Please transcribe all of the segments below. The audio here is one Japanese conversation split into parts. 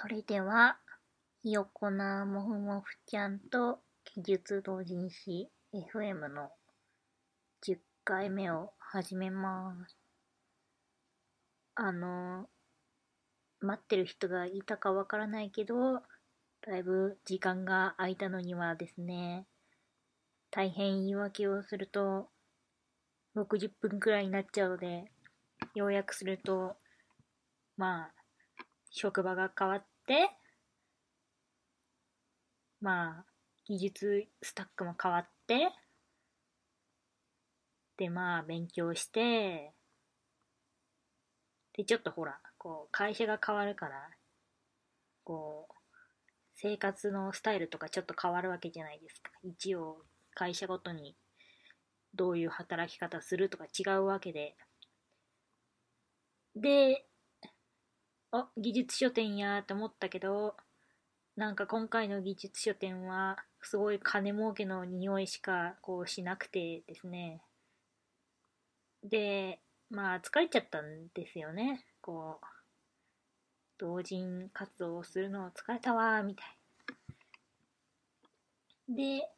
それでは、ひよこなもふもふちゃんと技術同人誌 FM の10回目を始めます。あの、待ってる人がいたかわからないけど、だいぶ時間が空いたのにはですね、大変言い訳をすると、60分くらいになっちゃうので、要約すると、まあ、職場が変わって、まあ、技術スタックも変わって、で、まあ、勉強して、で、ちょっとほら、こう、会社が変わるから、こう、生活のスタイルとかちょっと変わるわけじゃないですか。一応、会社ごとにどういう働き方するとか違うわけで。で、あ、技術書店やーって思ったけど、なんか今回の技術書店は、すごい金儲けの匂いしかこうしなくてですね。で、まあ疲れちゃったんですよね。こう、同人活動をするのを疲れたわー、みたい。で、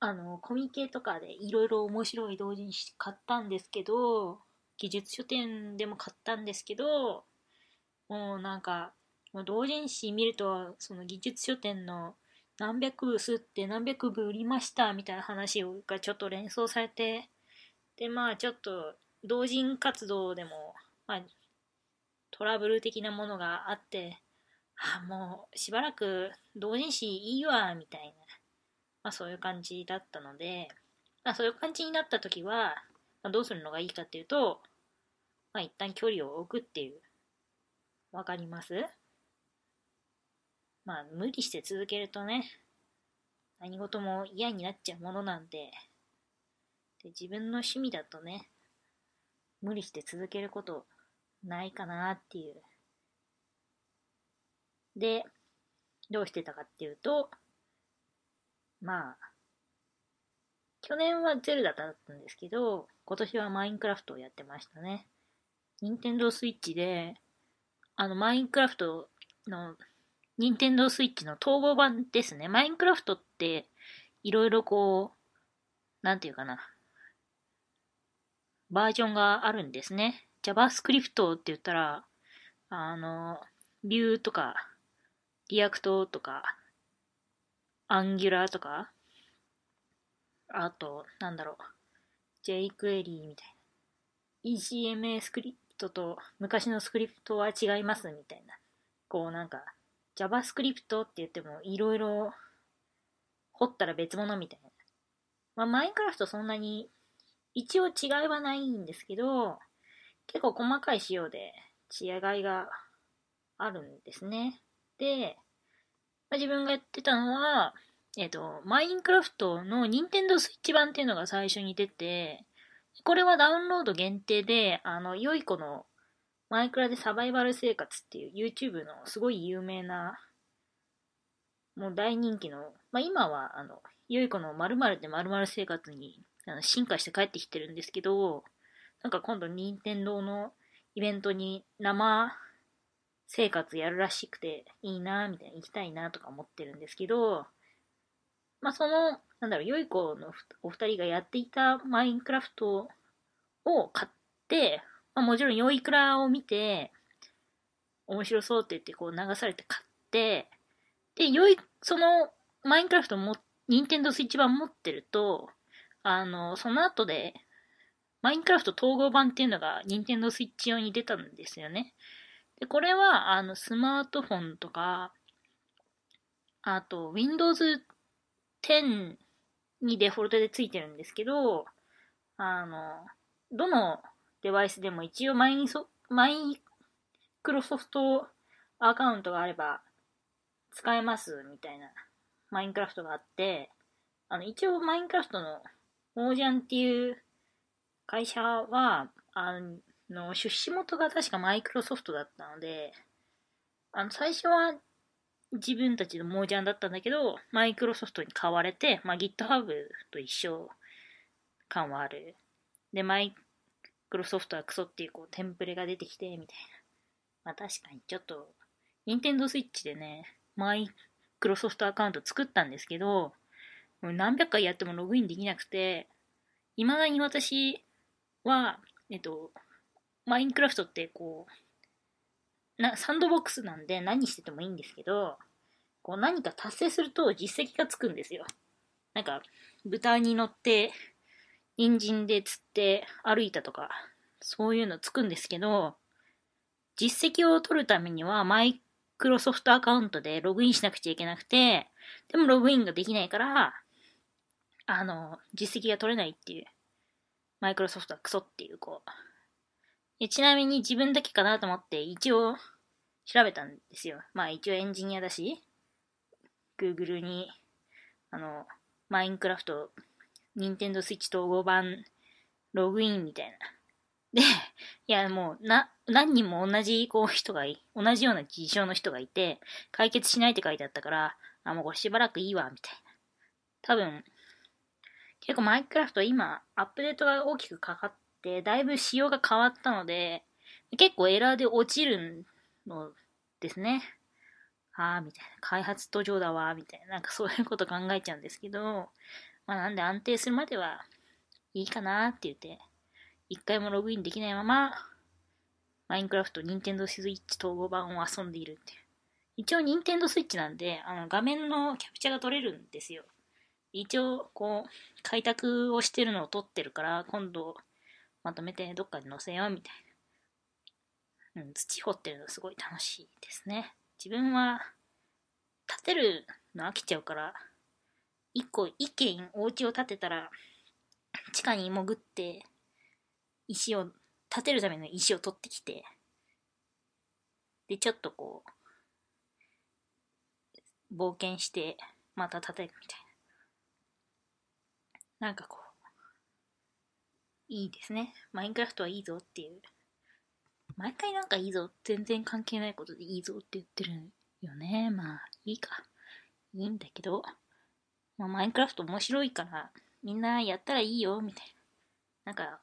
あの、コミケとかでいろいろ面白い同人誌買ったんですけど、技術書店でも買ったんですけど、もうなんか、同人誌見ると、その技術書店の何百部吸って何百部売りましたみたいな話がちょっと連想されて、で、まあちょっと同人活動でも、まあトラブル的なものがあって、あ、もうしばらく同人誌いいわ、みたいな、まあそういう感じだったので、まあそういう感じになった時は、まあ、どうするのがいいかっていうと、まあ一旦距離を置くっていう、わかります？まあ無理して続けるとね、何事も嫌になっちゃうものなんで、で自分の趣味だとね、無理して続けることないかなっていう。で、どうしてたかっていうと、まあ、去年はゼルダだったんですけど、今年はマインクラフトをやってましたね。任天堂スイッチで、あの、マインクラフトの、任天堂スイッチの統合版ですね。マインクラフトって、いろいろこう、なんていうかな、バージョンがあるんですね。JavaScript って言ったら、あの、 Vue とか、 React とか、 Angular とか、あと、なんだろう、jQuery みたいな。ECMA スクリプトと昔のスクリプトは違いますみたいな。こうなんか、JavaScript って言ってもいろいろ掘ったら別物みたいな。まあ、マインクラフトそんなに一応違いはないんですけど、結構細かい仕様で違いがあるんですね。で、まあ、自分がやってたのは、えっ、と、マインクラフトの任天堂スイッチ版っていうのが最初に出て、これはダウンロード限定で、あの、良い子のマイクラでサバイバル生活っていう YouTube のすごい有名な、もう大人気の、まあ今は、あの、良い子の〇〇で〇〇生活にあの進化して帰ってきてるんですけど、なんか今度任天堂のイベントに生生活やるらしくていいなみたいな行きたいなとか思ってるんですけど、まあその、なんだろう、良い子のお二人がやっていたマインクラフトを買って、まあもちろん良いクラを見て、面白そうって言ってこう流されて買って、で、良い、そのマインクラフトも、任天堂スイッチ版持ってると、あの、その後で、マインクラフト統合版っていうのが任天堂スイッチ用に出たんですよね。で、これは、あの、スマートフォンとか、あと、Windows 10にデフォルトでついてるんですけど、あの、どのデバイスでも一応マイソマイクロソフトアカウントがあれば使えますみたいなマインクラフトがあって、あの、一応マインクラフトのモージャンっていう会社は、あの、出資元が確かマイクロソフトだったので、あの、最初は自分たちのモージャンだったんだけど、マイクロソフトに買われて、まあ、GitHub と一緒感はある。で、マイクロソフトはクソっていうこうテンプレが出てきて、みたいなまあ確かにちょっと、ニンテンドースイッチでね、マイクロソフトアカウント作ったんですけど、もう何百回やってもログインできなくて、未だに私は、えっと、マインクラフトってこう、な、サンドボックスなんで何しててもいいんですけど、こう何か達成すると実績がつくんですよ。なんか、豚に乗って、人参で釣って歩いたとか、そういうのつくんですけど、実績を取るためにはマイクロソフトアカウントでログインしなくちゃいけなくて、でもログインができないから、あの、実績が取れないっていう、マイクロソフトはクソっていう、こう。ちなみに自分だけかなと思って一応調べたんですよ。まあ一応エンジニアだし、Google に、あの、マインクラフト、ニンテンドスイッチ統合版、ログインみたいな。で、いやもう、な、何人も同じこう人がい、同じような事象の人がいて、解決しないって書いてあったから、あ、もうこれしばらくいいわ、みたいな。多分、結構マインクラフト今、アップデートが大きくかかって、だいぶ仕様が変わったので、結構エラーで落ちるのですね。ああ、みたいな。開発途上だわ、みたいな。なんかそういうこと考えちゃうんですけど、まあなんで安定するまではいいかなって言って、一回もログインできないまま、マインクラフト、ニンテンドースイッチ統合版を遊んでいるっていう。一応ニンテンドースイッチなんで、あの画面のキャプチャーが取れるんですよ。一応、こう、開拓をしてるのを撮ってるから、今度、まとめてどっかに載せようみたいな。うん、土掘ってるのすごい楽しいですね。自分は、建てるの飽きちゃうから、一個、一軒お家を建てたら、地下に潜って、石を、建てるための石を取ってきて、で、ちょっとこう、冒険して、また建てるみたいなんかこう、いいですね。マインクラフトはいいぞっていう。毎回なんかいいぞ、全然関係ないことでいいぞって言ってるよね。まあ、いいか。いいんだけど、まあ、マインクラフト面白いから、みんなやったらいいよ、みたいな。なんか、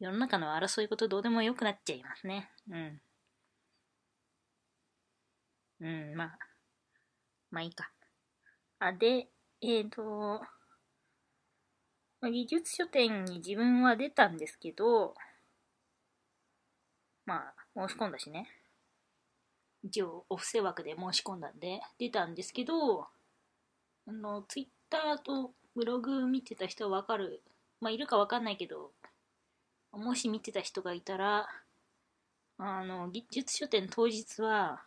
世の中の争い事どうでもよくなっちゃいますね。うん。うん、まあ、まあいいか。あ、で、えっ、ー、と、技術書店に自分は出たんですけど、まあ、申し込んだしね。一応、お布施枠で申し込んだんで、出たんですけど、あの、ツイッターとブログ見てた人はわかる。まあ、いるかわかんないけど、もし見てた人がいたら、あの、技術書店当日は、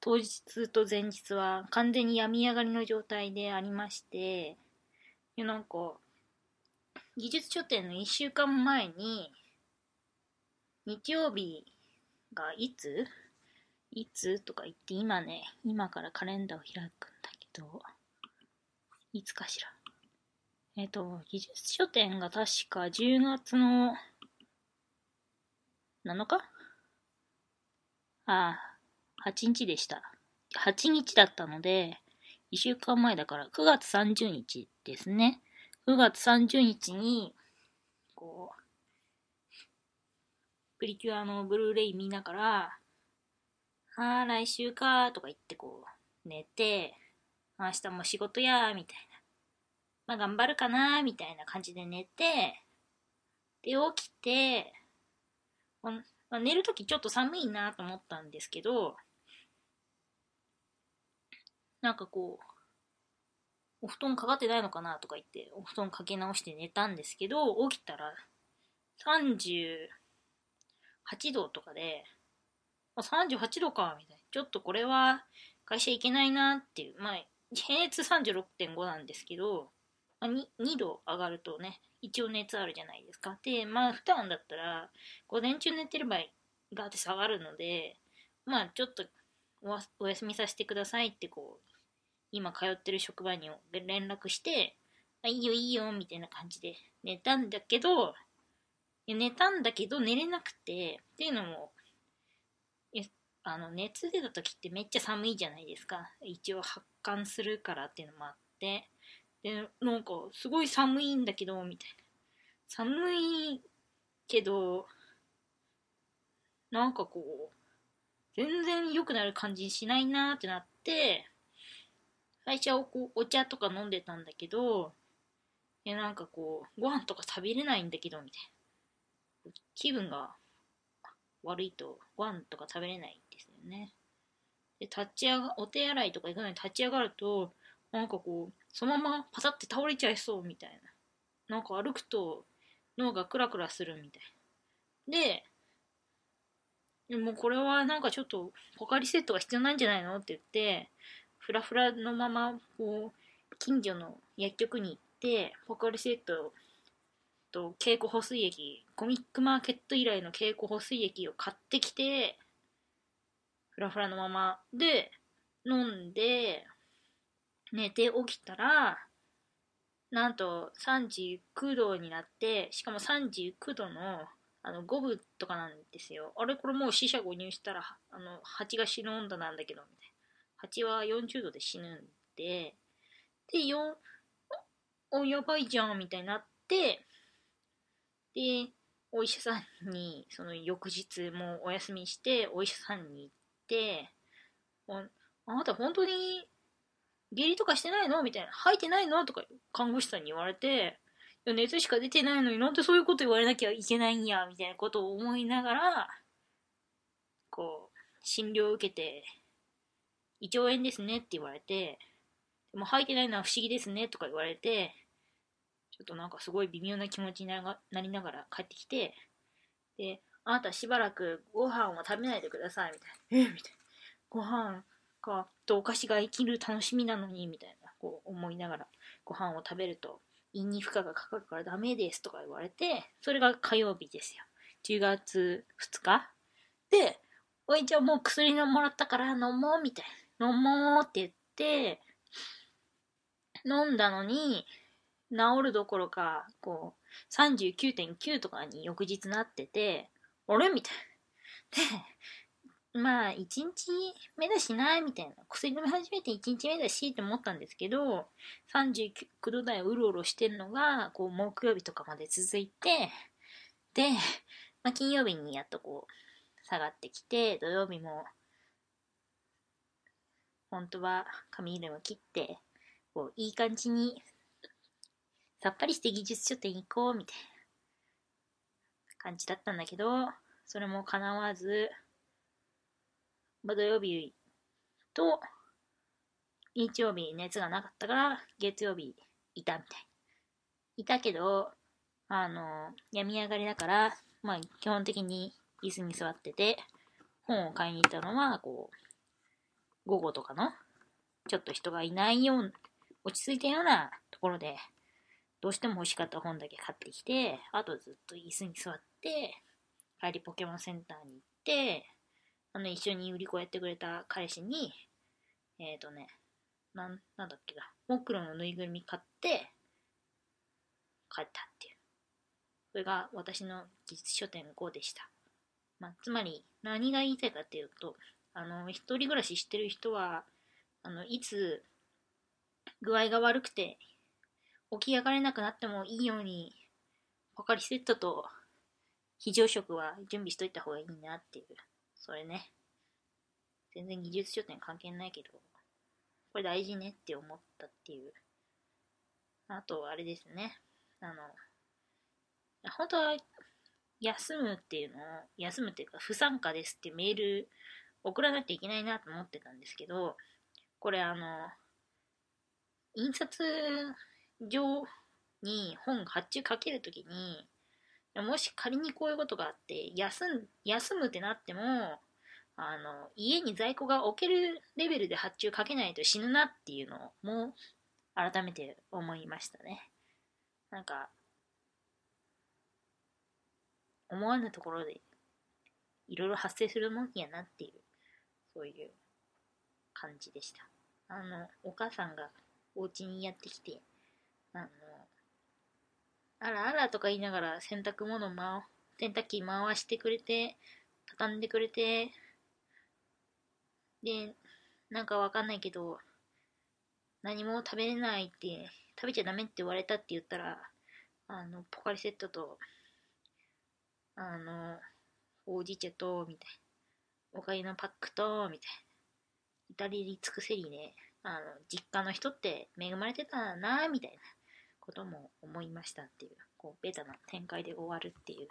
当日と前日は完全に病み上がりの状態でありまして、なんか、技術書店の1週間前に、日曜日がいつ？いつとか言って今ね、今からカレンダーを開くんだけど、いつかしら。えっ、と、技術書店が確か10月の7日？ああ、8日でした。8日だったので、1週間前だから9月30日ですね。9月30日に、こう、プリキュアのブルーレイ見ながら、ああ、来週かとか言ってこう、寝て、明日も仕事やみたいな。まあ頑張るかなみたいな感じで寝て、で、起きて、まあ、寝るときちょっと寒いなと思ったんですけど、なんかこう、お布団かかってないのかなとか言って、お布団かけ直して寝たんですけど、起きたら30 38度とかで、あ、38度か、みたいな。ちょっとこれは会社行けないなっていう。まあ、平熱36.5なんですけど、まあ、2, 2度上がるとね、一応熱あるじゃないですか。で、まあ、普段だったら、午前中寝てればガーって下がるので、まあ、ちょっとお休みさせてくださいってこう、今通ってる職場に連絡して、あ、いいよいいよ、みたいな感じで寝たんだけど、寝たんだけど寝れなくて、っていうのも、あの、熱出た時ってめっちゃ寒いじゃないですか。一応発汗するからっていうのもあって。で、なんか、すごい寒いんだけど、みたいな。寒いけど、なんかこう、全然良くなる感じしないなってなって、最初はお茶とか飲んでたんだけど、いやなんかこう、ご飯とか食べれないんだけど、みたいな。気分が悪いとご飯とか食べれないんですよね。で、立ち上が、お手洗いとか行くのに立ち上がると、なんかこう、そのままパタって倒れちゃいそうみたいな。なんか歩くと脳がクラクラするみたいな。で、でもこれはなんかちょっとポカリセットが必要なんじゃないのって言って、フラフラのまま、こう、近所の薬局に行って、ポカリセットと蛍光補水液、コミックマーケット以来の蛍光補水液を買ってきて、フラフラのままで飲んで、寝て起きたら、なんと39度になって、しかも39度のあの5分とかなんですよ。あれ？これもう死者誤入したら、あの、蜂が死ぬ温度なんだけど、みたいな。蜂は40度で死ぬんで、で、よ、お、やばいじゃん、みたいになって、で、お医者さんに、その翌日もお休みして、お医者さんに行って、ああなた本当に下痢とかしてないの？みたいな。吐いてないの？とか看護師さんに言われて、いや熱しか出てないのになんでそういうこと言われなきゃいけないんや、みたいなことを思いながら、こう、診療を受けて、胃腸炎ですねって言われて、でも吐いてないのは不思議ですねとか言われて、ょっとなんかすごい微妙な気持ちになりながら帰ってきて、で、あなたしばらくご飯を食べないでください、みたいな。え？みたいな。ご飯か、とお菓子が生きる楽しみなのに、みたいな、こう思いながらご飯を食べると、胃に負荷がかかるからダメですとか言われて、それが火曜日ですよ。10月2日。で、おいちゃんもう薬のもらったから飲もう、みたいな。飲もうって言って、飲んだのに、治るどころか、こう、39.9とかに翌日なってて、あれ？みたいな。で、まあ、1日目だしな、みたいな。薬飲み始めて1日目だしって思ったんですけど、39度台をうろうろしてるのが、こう、木曜日とかまで続いて、で、まあ、金曜日にやっとこう、下がってきて、土曜日も、本当は髪色を切って、こう、いい感じにさっぱりして技術書店行こう、みたいな感じだったんだけど、それも叶わず、ま、土曜日と、日曜日熱がなかったから、月曜日いたみたい。いたけど、あの、病み上がりだから、まあ、基本的に椅子に座ってて、本を買いに行ったのは、こう、午後とかの、ちょっと人がいないよう、落ち着いたようなところで、どうしても欲しかった本だけ買ってきて、あとずっと椅子に座って、帰りポケモンセンターに行って、あの、一緒に売り子やってくれた彼氏に、えっ、ー、とね、なん、なんだっけな、モクロのぬいぐるみ買って、帰ったっていう。それが私の技術書店5でした。まあ、つまり、何が言いたいかっていうと、あの、一人暮らししてる人は、あの、いつ具合が悪くて起き上がれなくなってもいいように、ポカリセットと非常食は準備しといた方がいいなっていう。それね。全然技術書店関係ないけど、これ大事ねって思ったっていう。あと、あれですね。あの、本当は休むっていうのを、休むっていうか不参加ですってメール送らなきゃいけないなと思ってたんですけど、これあの、印刷上に本発注かけるときに、もし仮にこういうことがあって、休ん、休むってなっても、あの、家に在庫が置けるレベルで発注かけないと死ぬなっていうのも、改めて思いましたね。なんか、思わぬところで、いろいろ発生するもんやなっていう、そういう感じでした。あの、お母さんがお家にやってきて、あらあらとか言いながら洗濯物回、洗濯機回してくれて、畳んでくれて、で、なんかわかんないけど、何も食べれないって、食べちゃダメって言われたって言ったら、あの、ポカリセットと、あの、ほうじ茶と、みたいおかゆのパックと、みたいな。至れり尽くせりね、あの、実家の人って恵まれてたな、みたいなことも思いましたっていう、こう、ベタな展開で終わるっていう。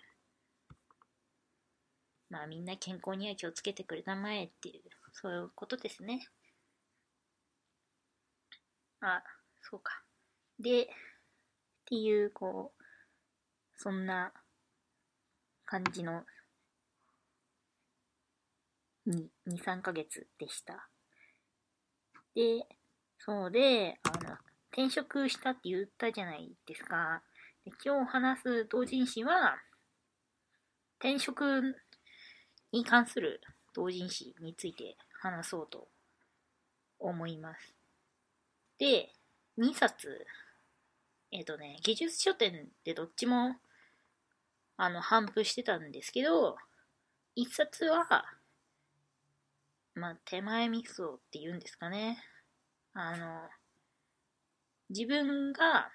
まあみんな健康には気をつけてくれたまえっていう、そういうことですね。あ、そうか。で、っていう、こう、そんな感じの2、2、3ヶ月でした。で、そうで、あの、転職したって言ったじゃないですか。で今日話す同人誌は、転職に関する同人誌について話そうと思います。で、2冊、えっ、ー、とね、技術書店でどっちも、あの、頒布してたんですけど、1冊は、まあ、手前味噌って言うんですかね。あの、自分が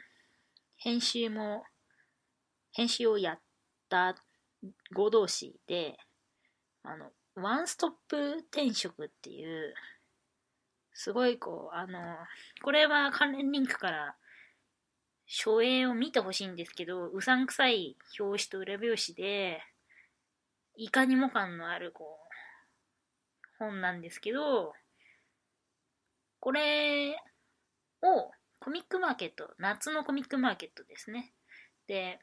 編集も、編集をやった合同誌で、あの、ワンストップ転職っていう、すごいこう、あの、これは関連リンクから書影を見てほしいんですけど、うさんくさい表紙と裏表紙で、いかにも感のあるこう、本なんですけど、これをコミックマーケット、夏のコミックマーケットですね。で、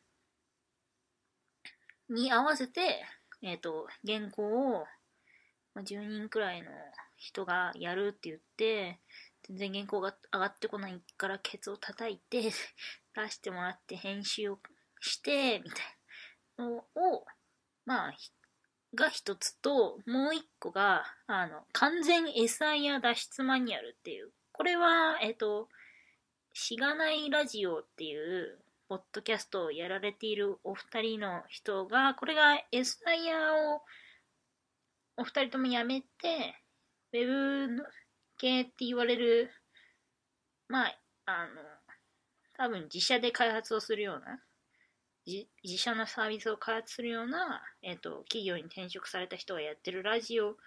に合わせて、えっ、ー、と、原稿を、10人くらいの人がやるって言って、全然原稿が上がってこないからケツを叩いて 出してもらって編集をしてみたいなのをまあが一つともう一個があの完全 SIR 脱出マニュアルっていうこれはえっ、としがないラジオっていうポッドキャストをやられているお二人の人が、これがエスタイヤーをお二人ともやめて、ウェブ系って言われる、まあ、あの、多分自社で開発をするような、自自社のサービスを開発するような、えっ、ー、と、企業に転職された人がやってるラジオ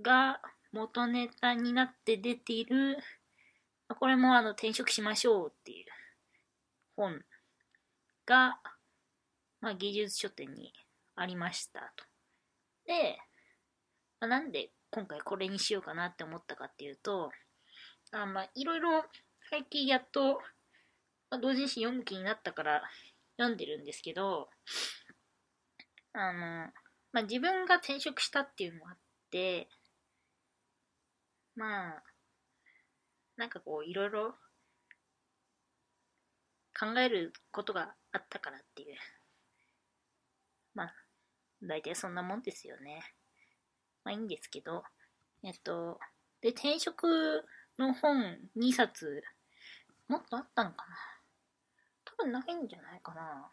が元ネタになって出ている、これもあの転職しましょうっていう本が、まあ、技術書店にありましたと。で、まあ、なんで今回これにしようかなって思ったかっていうと、あまあ、いろいろ最近やっと、まあ、同人誌読む気になったから読んでるんですけど、あの、まあ、自分が転職したっていうのもあって、まあ、なんかこう、いろいろ考えることがあったからっていう。まあ、大体そんなもんですよね。まあいいんですけど、えっと、で、転職の本2冊、もっとあったのかな多分ないんじゃないかな。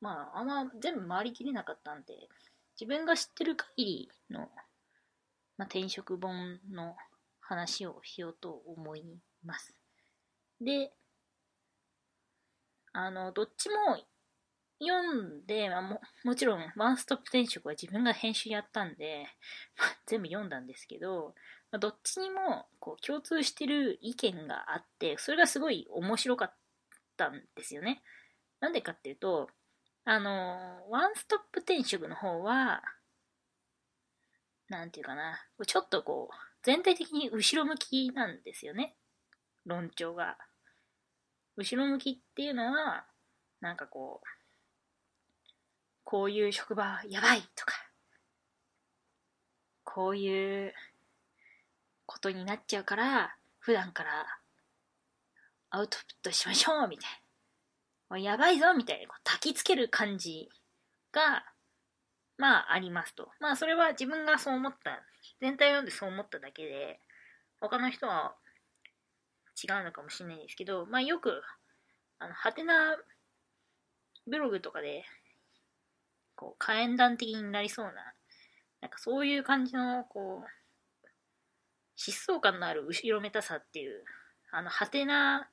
まあ、あんま全部回りきれなかったんで、自分が知ってる限りの、まあ、転職本の話をしようと思います。で、あの、どっちも読んで、まあ、ももちろん、ワンストップ転職は自分が編集やったんで、まあ、全部読んだんですけど、まあ、どっちにもこう共通してる意見があって、それがすごい面白かったんですよね。なんでかっていうと、あの、ワンストップ転職の方は、なんていうかな、ちょっとこう、全体的に後ろ向きなんですよね。論調が。後ろ向きっていうのは、なんかこう、こういう職場やばいとか、こういうことになっちゃうから、普段からアウトプットしましょうみたいな。やばいぞみたいな、焚きつける感じが、まあありますと。まあそれは自分がそう思った、全体を読んでそう思っただけで、他の人は違うのかもしれないんですけど、まあよく、あの、はてなブログとかで、こう、火炎弾的になりそうな、なんかそういう感じの、こう、疾走感のある後ろめたさっていう、あの、はてな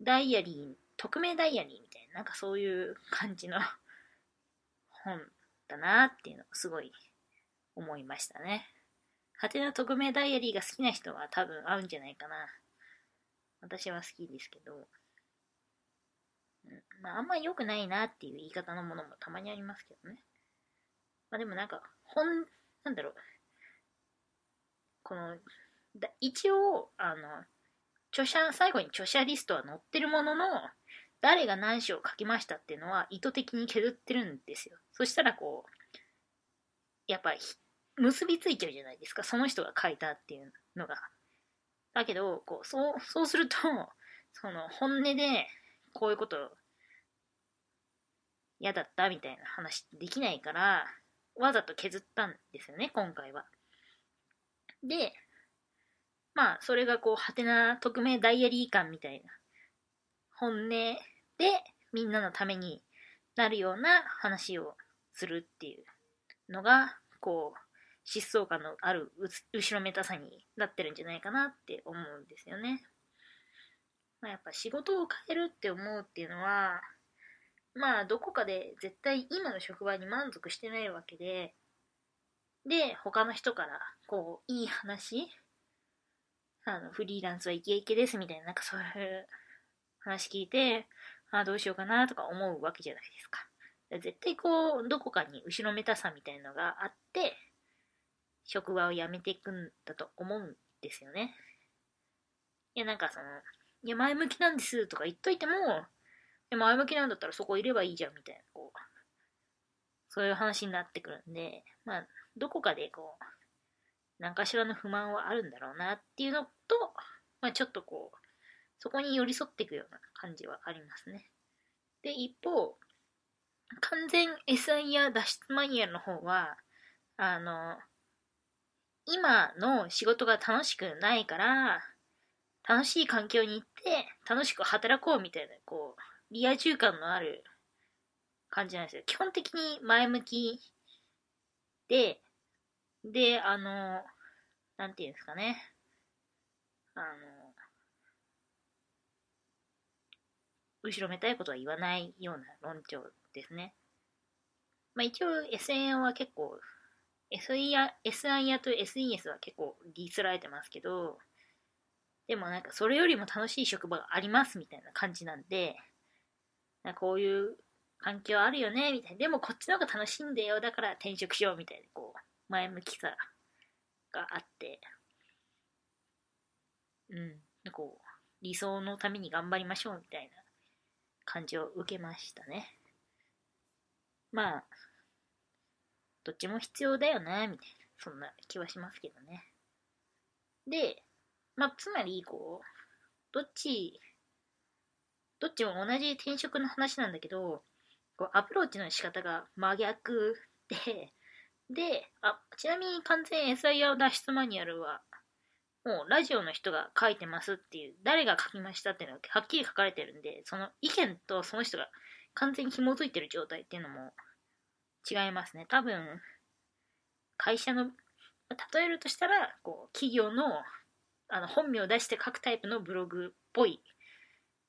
ダイアリー、匿名ダイアリーみたいな、なんかそういう感じの本ったなっていうのをすごい思いましたね。ハテナ匿名ダイアリーが好きな人は多分合うんじゃないかな。私は好きですけど。まあ、あんまり良くないなっていう言い方のものもたまにありますけどね。まあでもなんか、本、なんだろう。この、だ一応、あの、著者、最後に著者リストは載ってるものの、誰が何章を書きましたっていうのは意図的に削ってるんですよ。そしたらこう、やっぱ結びついちゃうじゃないですか。その人が書いたっていうのが。だけど、こう、そう、そうすると、その本音でこういうこと嫌だったみたいな話できないから、わざと削ったんですよね、今回は。で、まあ、それがこう、はてな匿名ダイアリー感みたいな、本音でみんなのためになるような話をするっていうのが、こう、疾走感のある後ろめたさになってるんじゃないかなって思うんですよね。まあ、やっぱ仕事を変えるって思うっていうのは、まあどこかで絶対今の職場に満足してないわけで、で、他の人からこういい話、あのフリーランスはイケイケですみたいな、なんかそういう話聞いて、あどうしようかなとか思うわけじゃないですか。絶対こう、どこかに後ろめたさみたいのがあって、職場を辞めていくんだと思うんですよね。いや、なんかその、いや、前向きなんですとか言っといても、で前向きなんだったらそこいればいいじゃんみたいな、こう、そういう話になってくるんで、まあ、どこかでこう、何かしらの不満はあるんだろうなっていうのと、まあちょっとこう、そこに寄り添っていくような感じはありますね。で、一方、完全 SIR 脱出マニュアルの方は、あの、今の仕事が楽しくないから、楽しい環境に行って楽しく働こうみたいな、こう、リア充感のある感じなんですよ。基本的に前向きで、で、あの、なんていうんですかね。あの、後ろめたいことは言わないような論調ですね。まあ一応 SN は結構、SIR, SIR と SES は結構ディスられてますけど、でもなんかそれよりも楽しい職場がありますみたいな感じなんで、なこういう環境あるよねみたいな。でもこっちの方が楽しいんだよ。だから転職しようみたいな、こう、前向きさがあって、うん、こう、理想のために頑張りましょうみたいな感じを受けましたね。まあ、どっちも必要だよな、みたいな、そんな気はしますけどね。で、まあ、つまり、こう、どっち、どっちも同じ転職の話なんだけど、こうアプローチの仕方が真逆で、で、あ、ちなみに完全 SIR 脱出マニュアルは、もうラジオの人が書いてますっていう、誰が書きましたっていうのがはっきり書かれてるんで、その意見とその人が完全に紐づいてる状態っていうのも違いますね。多分、会社の、例えるとしたら、こう、企業のあの本名を出して書くタイプのブログっぽい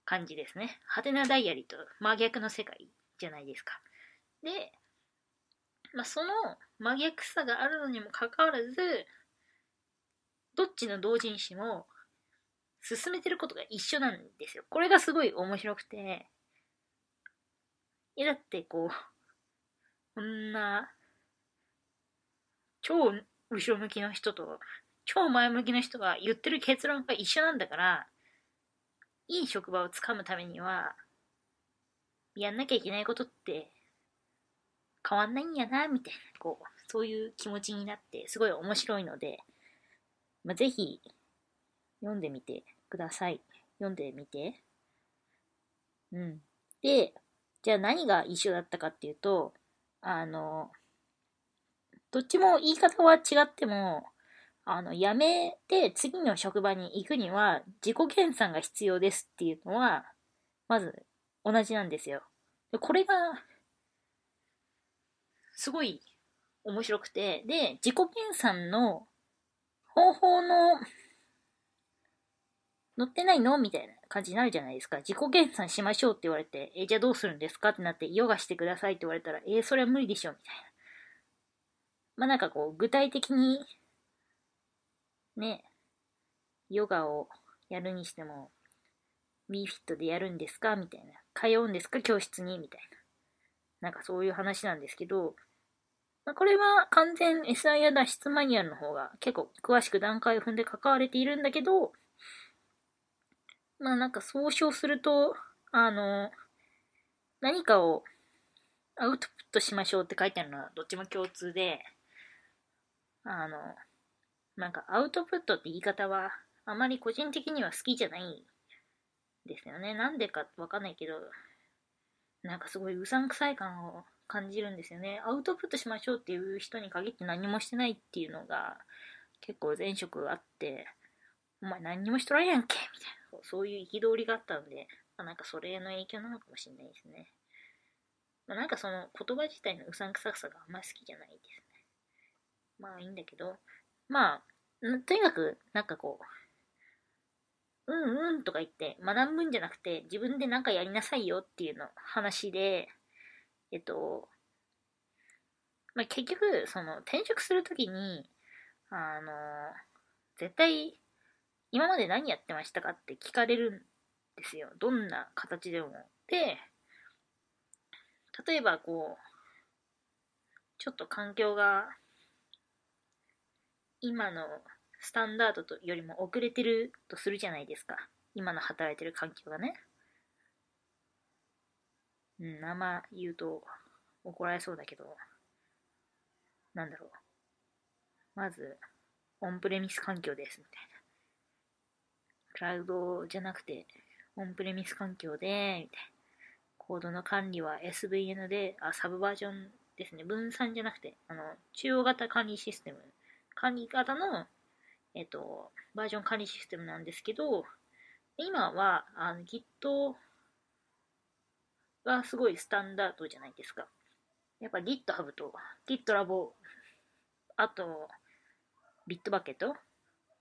感じですね。ハテナダイアリーと真逆の世界じゃないですか。で、まあ、その真逆さがあるのにもかかわらず、どっちの同人誌も進めてることが一緒なんですよ。これがすごい面白くて、いやだってこう、こんな、超後ろ向きの人と超前向きな人が言ってる結論が一緒なんだから、いい職場をつかむためには、やんなきゃいけないことって変わんないんやな、みたいな、こう、そういう気持ちになって、すごい面白いので、まあ、ぜひ、読んでみてください。読んでみて。うん。で、じゃあ何が一緒だったかっていうと、あの、どっちも言い方は違っても、あの、辞めて次の職場に行くには自己研鑽が必要ですっていうのは、まず同じなんですよ。でこれが、すごい面白くて、で、自己研鑽の方法の、載ってないの？みたいな感じになるじゃないですか。自己研鑽しましょうって言われて、え、じゃあどうするんですか？ってなって、ヨガしてくださいって言われたら、えそれは無理でしょみたいな。まあなんかこう、具体的に、ね、ヨガをやるにしても、WeFit でやるんですか？みたいな。通うんですか？教室に？みたいな。なんかそういう話なんですけど、まあ、これは完全 SIR 脱出マニュアルの方が結構詳しく段階を踏んで関われているんだけど、まあなんか総称すると、あの、何かをアウトプットしましょうって書いてあるのはどっちも共通で、あの、なんかアウトプットって言い方はあまり個人的には好きじゃないですよね。なんでかわかんないけど、なんかすごいうさんくさい感を感じるんですよね。アウトプットしましょうっていう人に限って何もしてないっていうのが結構前職あって、お前何にもしとらんやんけみたいな、そういう憤りがあったんで、まあ、なんかそれの影響なのかもしれないですね。まあ、なんかその言葉自体のうさんくささがあんまり好きじゃないですね。まあいいんだけど、まあ、とにかく、なんかこう、うんうんとか言って学ぶんじゃなくて自分で何かやりなさいよっていうの話で、えっと、まあ、結局、その転職するときに、あの、絶対今まで何やってましたかって聞かれるんですよ。どんな形でも。で、例えばこう、ちょっと環境が今のスタンダードとよりも遅れてるとするじゃないですか。今の働いてる環境がね。うん、あんま言うと怒られそうだけど、なんだろう。まず、オンプレミス環境です、みたいな。クラウドじゃなくて、オンプレミス環境で、みたいな。コードの管理は SVN で、あ、サブバージョンですね。分散じゃなくて、あの、中央型管理システム、管理型の、えっと、バージョン管理システムなんですけど、今は、あの、Git がすごいスタンダードじゃないですか。やっぱ GitHub と GitLab、あと、Bitbucket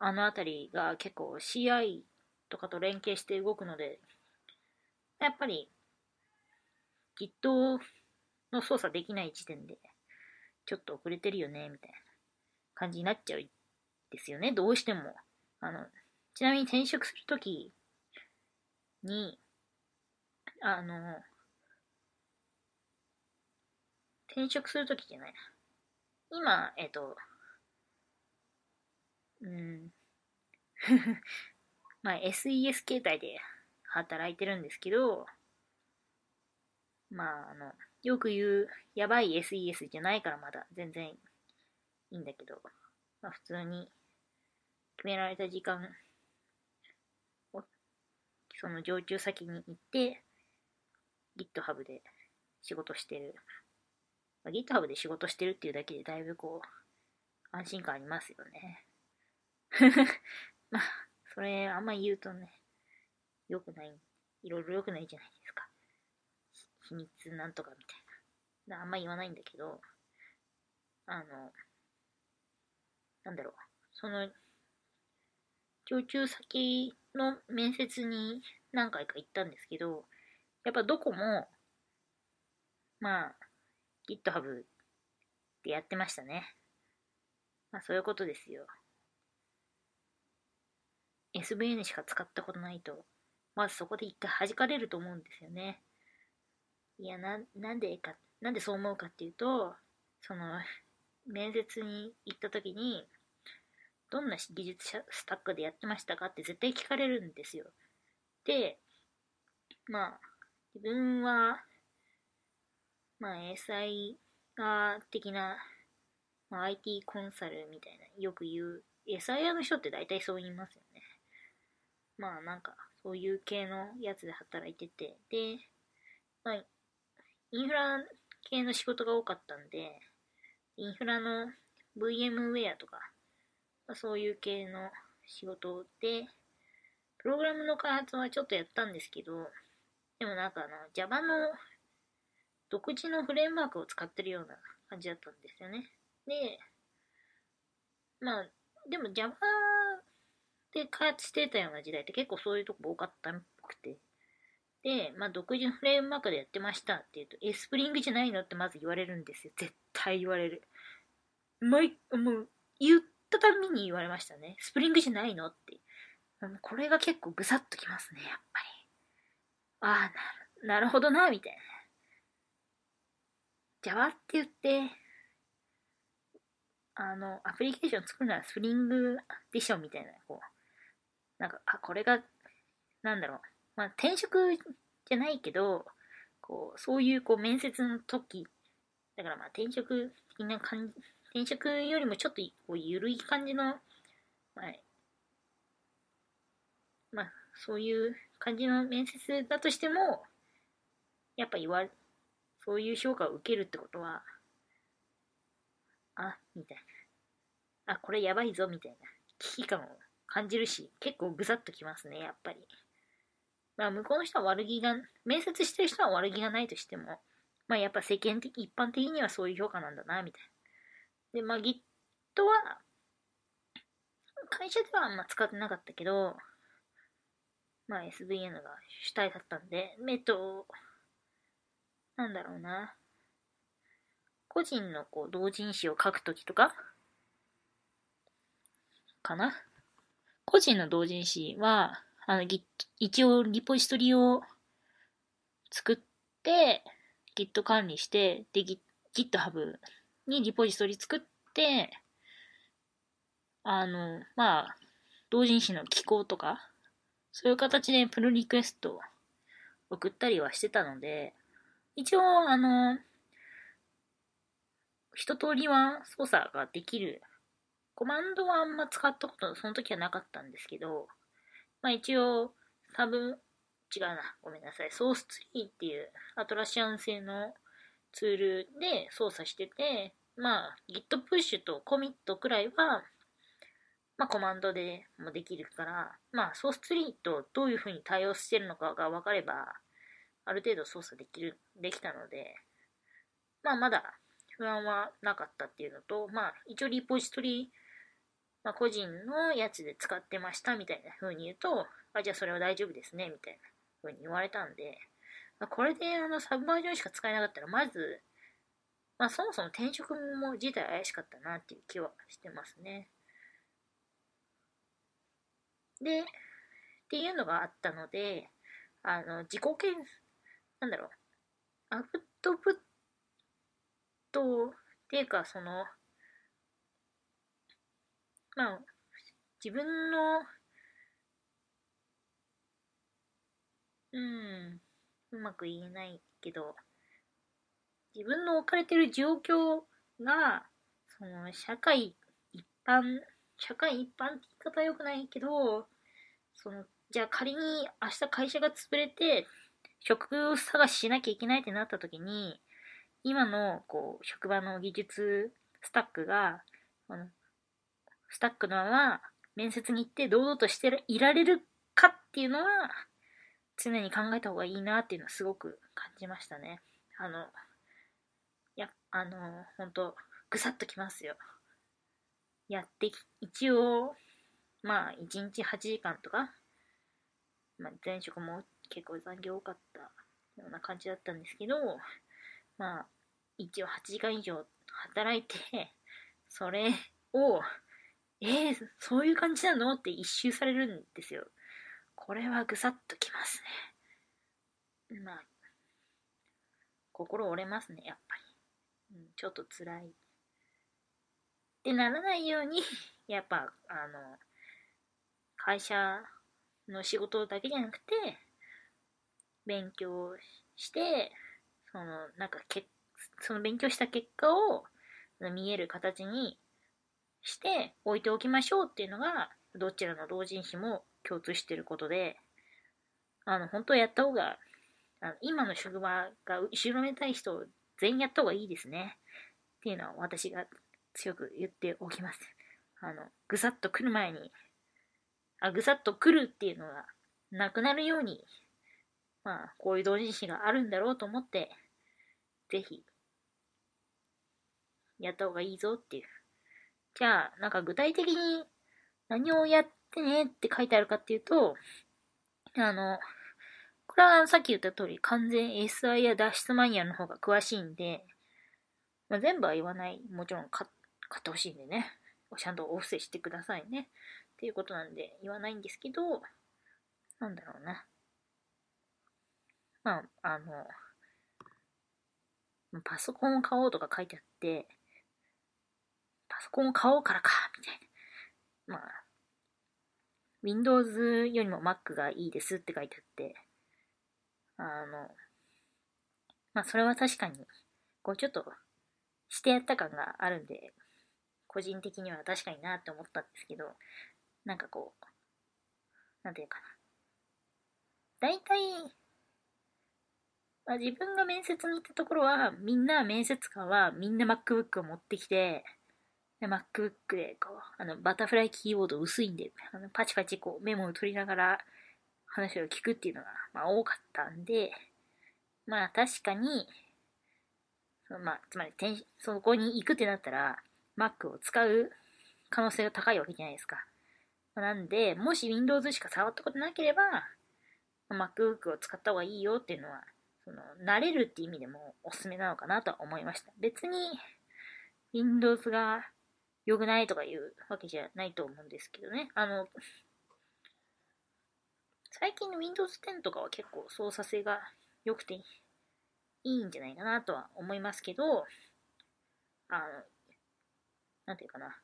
あのあたりが結構 CI とかと連携して動くので、やっぱり Git の操作できない時点で、ちょっと遅れてるよね、みたいな感じになっちゃうんですよね、どうしても。あの、ちなみに転職するときに、あの、転職するときじゃないな。今、えっと、うん、まあ SES 形態で働いてるんですけど、まあ、あの、よく言う、やばい SES じゃないからまだ全然いいんだけど、まあ普通に決められた時間を、その常駐先に行って、GitHub で仕事してる。まあ、GitHub で仕事してるっていうだけでだいぶこう、安心感ありますよね。まあ、それあんま言うとね、良くない、いろいろ良くないじゃないですか。秘密なんとかみたいな。あんま言わないんだけど、あの、なんだろう、その、常駐先の面接に何回か行ったんですけど、やっぱどこも、まあ、GitHub でやってましたね。まあそういうことですよ。SVN しか使ったことないと、まずそこで一回弾かれると思うんですよね。いや、な、なんでか、なんでそう思うかっていうと、その、面接に行った時に、どんな技術者スタックでやってましたかって絶対聞かれるんですよ。で、まあ、自分は、まあ、SI が的な、まあ、IT コンサルみたいな、よく言う、SIR の人って大体そう言いますよ。まあ、なんか、そういう系のやつで働いてて、で、まあ、インフラ系の仕事が多かったんで、インフラの VMware とか、まあそういう系の仕事で、プログラムの開発はちょっとやったんですけど、でもなんかあの Java の独自のフレームワークを使ってるような感じだったんですよね。で、まあ、でも Java で開発してたような時代って結構そういうとこ多かったっぽくて、で、まあ、独自のフレームワークでやってましたって言うと、え、スプリングじゃないのってまず言われるんですよ。絶対言われる。毎、もう、言ったたびに言われましたね。スプリングじゃないのって。これが結構ぐさっときますね、やっぱり。ああ、なるほどな、みたいな。Java って言って、あの、アプリケーション作るならスプリングでしょ、みたいな、こう。なんか、あ、これが、なんだろう。まあ、転職じゃないけど、こう、そういう、こう、面接の時、だからまあ、転職的な感じ、転職よりもちょっと、こう、ゆるい感じの、まあ、まあ、そういう感じの面接だとしても、やっぱ言わ、そういう評価を受けるってことは、あ、みたいな。あ、これやばいぞ、みたいな危機感を感じるし、結構ぐさっときますね、やっぱり。まあ、向こうの人は悪気が、面接してる人は悪気がないとしても、まあ、やっぱ世間的、一般的にはそういう評価なんだな、みたいな。で、まあ、Git は、会社ではあんま使ってなかったけど、まあ SVN が主体だったんで、えっと、なんだろうな。個人のこう同人誌を書くときとかかな？個人の同人誌は、あの、一応リポジトリを作って、Git 管理して、で、GitHub にリポジトリ作って、あの、まあ、同人誌の機構とか、そういう形でプルリクエスト送ったりはしてたので、一応、あの、一通りは操作ができる。コマンドはあんま使ったことその時はなかったんですけど、まあ一応、サブ、違うな、ごめんなさい、ソースツリーっていうアトラシアン製のツールで操作してて、まあ Git プッシュとコミットくらいはまあ、コマンドでもできるから、まあ、ソースツリーとどういうふうに対応してるのかが分かれば、ある程度操作できる、できたので、まあ、まだ不安はなかったっていうのと、まあ、一応リポジトリ、まあ、個人のやつで使ってましたみたいな風に言うと、あ、じゃあそれは大丈夫ですね、みたいな風に言われたんで、まあ、これであのサブバージョンしか使えなかったら、まず、まあ、そもそも転職も自体怪しかったなっていう気はしてますね。で、っていうのがあったので、あの、自己検、なんだろう、アウトプットっていうか、その、まあ、自分の、うん、うまく言えないけど、自分の置かれてる状況が、その、社会一般社会一般って言い方は良くないけど、その、じゃあ仮に明日会社が潰れて、職探ししなきゃいけないってなった時に、今の、こう、職場の技術スタックが、スタックのまま面接に行って堂々としていられるかっていうのは、常に考えた方がいいなっていうのはすごく感じましたね。あの、いや、あの、本当ぐさっときますよ。やってき一応、まあ、1日8時間とか、まあ、前職も結構残業多かったような感じだったんですけど、まあ、一応8時間以上働いて、それを、えー、そういう感じなの？って一周されるんですよ。これはぐさっときますね。まあ、心折れますね、やっぱり。うん、ちょっと辛い。ってならないように、やっぱ、あの、会社の仕事だけじゃなくて、勉強して、その、なんかけ、その勉強した結果を見える形にして置いておきましょうっていうのが、どちらの同人誌も共通してることで、あの、本当はやった方が、あの今の職場が後ろめたい人全員やった方がいいですね。っていうのは私が強く言っておきます。あの、ぐさっと来る前に、あ、ぐさっと来るっていうのがなくなるように、まあ、こういう同人誌があるんだろうと思って、ぜひ、やった方がいいぞっていう。じゃあ、なんか具体的に何をやってねって書いてあるかっていうと、あの、これはさっき言った通り完全 SI や脱出マニアの方が詳しいんで、まあ、全部は言わない。もちろんか買ってほしいんでね、ちゃんとお布施してくださいね。っていうことなんで言わないんですけど、なんだろうな。まあ、あの、パソコンを買おうとか書いてあって、パソコンを買おうからか、みたいな。まあ、Windows よりも Mac がいいですって書いてあって、あの、まあそれは確かに、こうちょっとしてやった感があるんで、個人的には確かになって思ったんですけど、なんかこう、なんていうかな。大体、まあ、自分が面接に行ったところは、みんな面接官はみんな MacBook を持ってきて、で MacBook でこう、あの、バタフライキーボード薄いんで、あのパチパチこうメモを取りながら話を聞くっていうのが、まあ、多かったんで、まあ確かに、そのまあ、つまり、そこに行くってなったら、Mac を使う可能性が高いわけじゃないですか。なんで、もし Windows しか触ったことなければ、MacBook を使った方がいいよっていうのは、その、慣れるって意味でもおすすめなのかなとは思いました。別に、Windows が良くないとかいうわけじゃないと思うんですけどね。あの、最近の Windows 10とかは結構操作性が良くていいんじゃないかなとは思いますけど、あの、なんていうかな。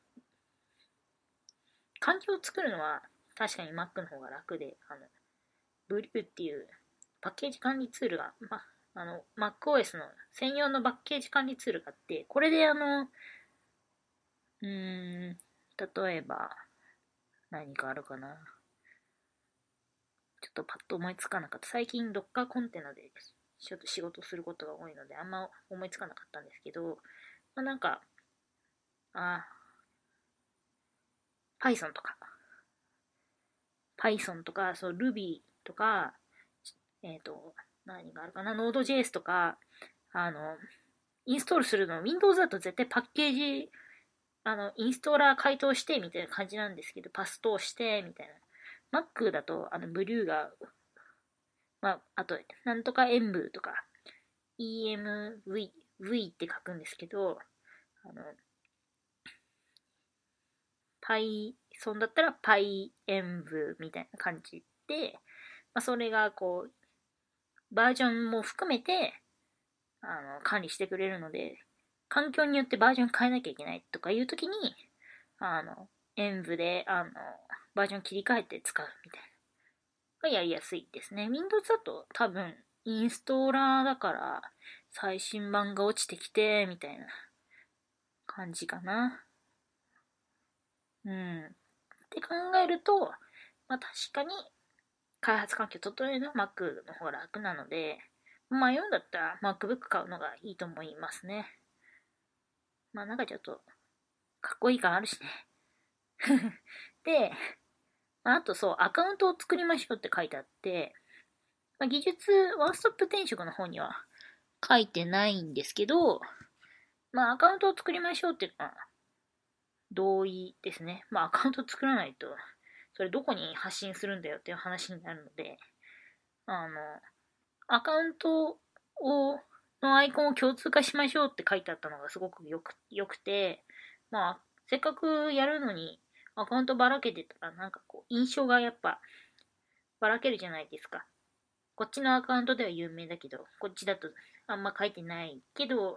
環境を作るのは確かに Mac の方が楽で、あの、ブリューっていうパッケージ管理ツールが、ま、あの、MacOS の専用のパッケージ管理ツールがあって、これであの、うん、例えば、何かあるかな。ちょっとパッと思いつかなかった。最近 Docker コンテナでちょっと仕事することが多いので、あんま思いつかなかったんですけど、まあ、なんか、あ、Python とか、Python とか、そう Ruby とか、えっ、ー、と、何があるかな、Node.js とか、あの、インストールするの、Windows だと絶対パッケージあの、インストーラー解凍してみたいな感じなんですけど、パス通してみたいな。Mac だと、あの、ブリューが、まあ、あと、なんとか演舞とか、EMV、V って書くんですけど、あの、Python だったら PyEnv みたいな感じで、まあ、それがこう、バージョンも含めて、あの、管理してくれるので、環境によってバージョン変えなきゃいけないとかいうときに、あの、演舞で、あの、バージョン切り替えて使うみたいな。がやりやすいですね。Windows だと多分、インストーラーだから、最新版が落ちてきて、みたいな感じかな。うん。って考えると、まあ確かに、開発環境整えるのは Mac の方が楽なので、迷うんだったら MacBook 買うのがいいと思いますね。まあなんかちょっと、かっこいい感あるしね。で、あとそう、アカウントを作りましょうって書いてあって、まあ、技術ワンストップ転職の方には書いてないんですけど、まあアカウントを作りましょうっていうのは同意ですね。まあアカウント作らないと、それどこに発信するんだよっていう話になるので、あの、アカウントをのアイコンを共通化しましょうって書いてあったのがすごくよくよくて、まあ、せっかくやるのにアカウントばらけてたらなんかこう印象がやっぱばらけるじゃないですか。こっちのアカウントでは有名だけど、こっちだとあんま書いてないけど、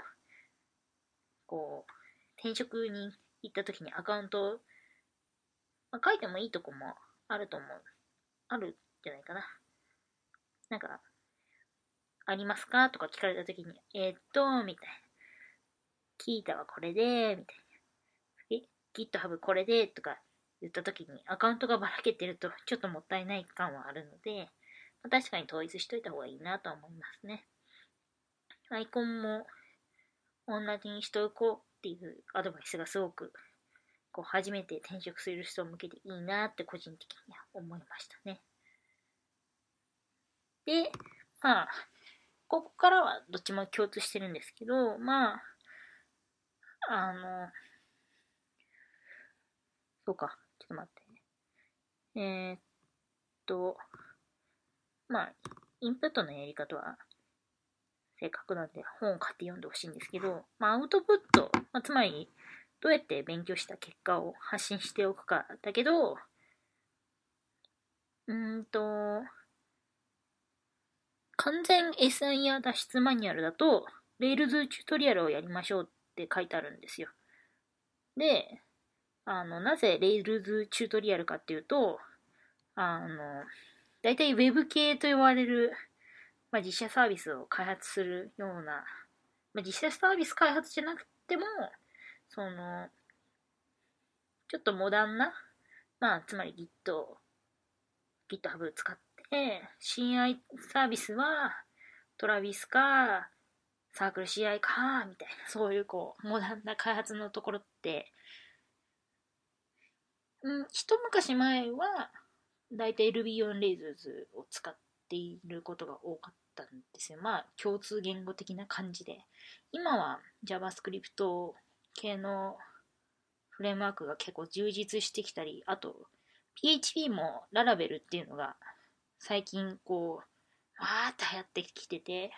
こう、転職に行った時にアカウント、まあ、書いてもいいとこもあると思う。あるじゃないかな。なんか、ありますか？とか聞かれたときに、えー、っと、みたいな。聞いたはこれで、みたいな。え、GitHub これで、とか言ったときに、アカウントがばらけてると、ちょっともったいない感はあるので、まあ、確かに統一しといた方がいいなとは思いますね。アイコンも同じにしておこうっていうアドバイスがすごく、こう、初めて転職する人向けていいなって個人的には思いましたね。で、まあ、ここからはどっちも共通してるんですけど、まあ、あの、そうか、ちょっと待ってね。えー、っと、まあ、インプットのやり方は正確なんで本を買って読んでほしいんですけど、まあ、アウトプット、まあ、つまり、どうやって勉強した結果を発信しておくかだけど、うーんと、完全 SIR 脱出マニュアルだと、Rails チュートリアルをやりましょうって書いてあるんですよ。で、あの、なぜ Rails チュートリアルかっていうと、あの、大体 Web 系と呼ばれる、まあ、実写サービスを開発するような、まあ、実写サービス開発じゃなくても、その、ちょっとモダンな、まあ、つまり Git、GitHub 使って、CI サービスは、トラビスか、サークル CI か、みたいな、そういうこう、モダンな開発のところって、うん、一昔前は、だいたい Ruby on Rails を使っていることが多かったんですよ。まあ、共通言語的な感じで。今は JavaScript 系のフレームワークが結構充実してきたり、あと PHP もララベルっていうのが最近こう、わーって流行ってきてて、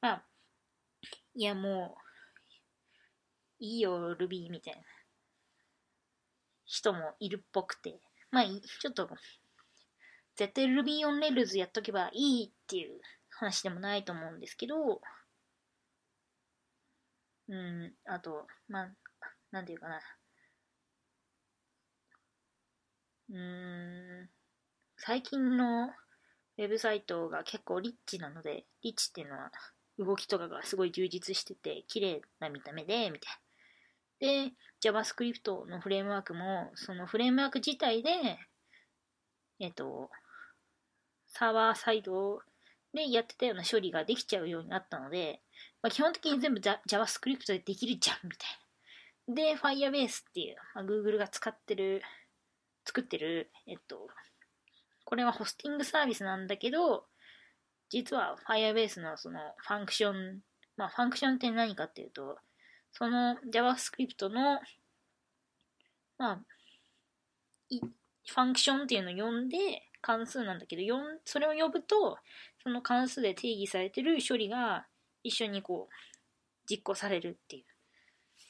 まあ、いやもう、いいよ Ruby みたいな人もいるっぽくて、まあ、ちょっと、絶対 Ruby on Rails やっとけばいいっていう話でもないと思うんですけど、うん、あと、まあ、なんていうかな。うーん、最近のウェブサイトが結構リッチなので、リッチっていうのは動きとかがすごい充実してて、綺麗な見た目で、みたいな。で、JavaScript のフレームワークも、そのフレームワーク自体で、えっと、サーバーサイドでやってたような処理ができちゃうようになったので、まあ、基本的に全部 JavaScript でできるじゃん、みたいな。で、Firebase っていう、まあ、Google が使ってる、作ってる、えっと、これはホスティングサービスなんだけど、実は Firebase のそのファンクション、まあファンクションって何かっていうと、その JavaScript の、まあ、ファンクションっていうのを読んで関数なんだけど、それを呼ぶと、その関数で定義されてる処理が一緒にこう、実行されるっていう。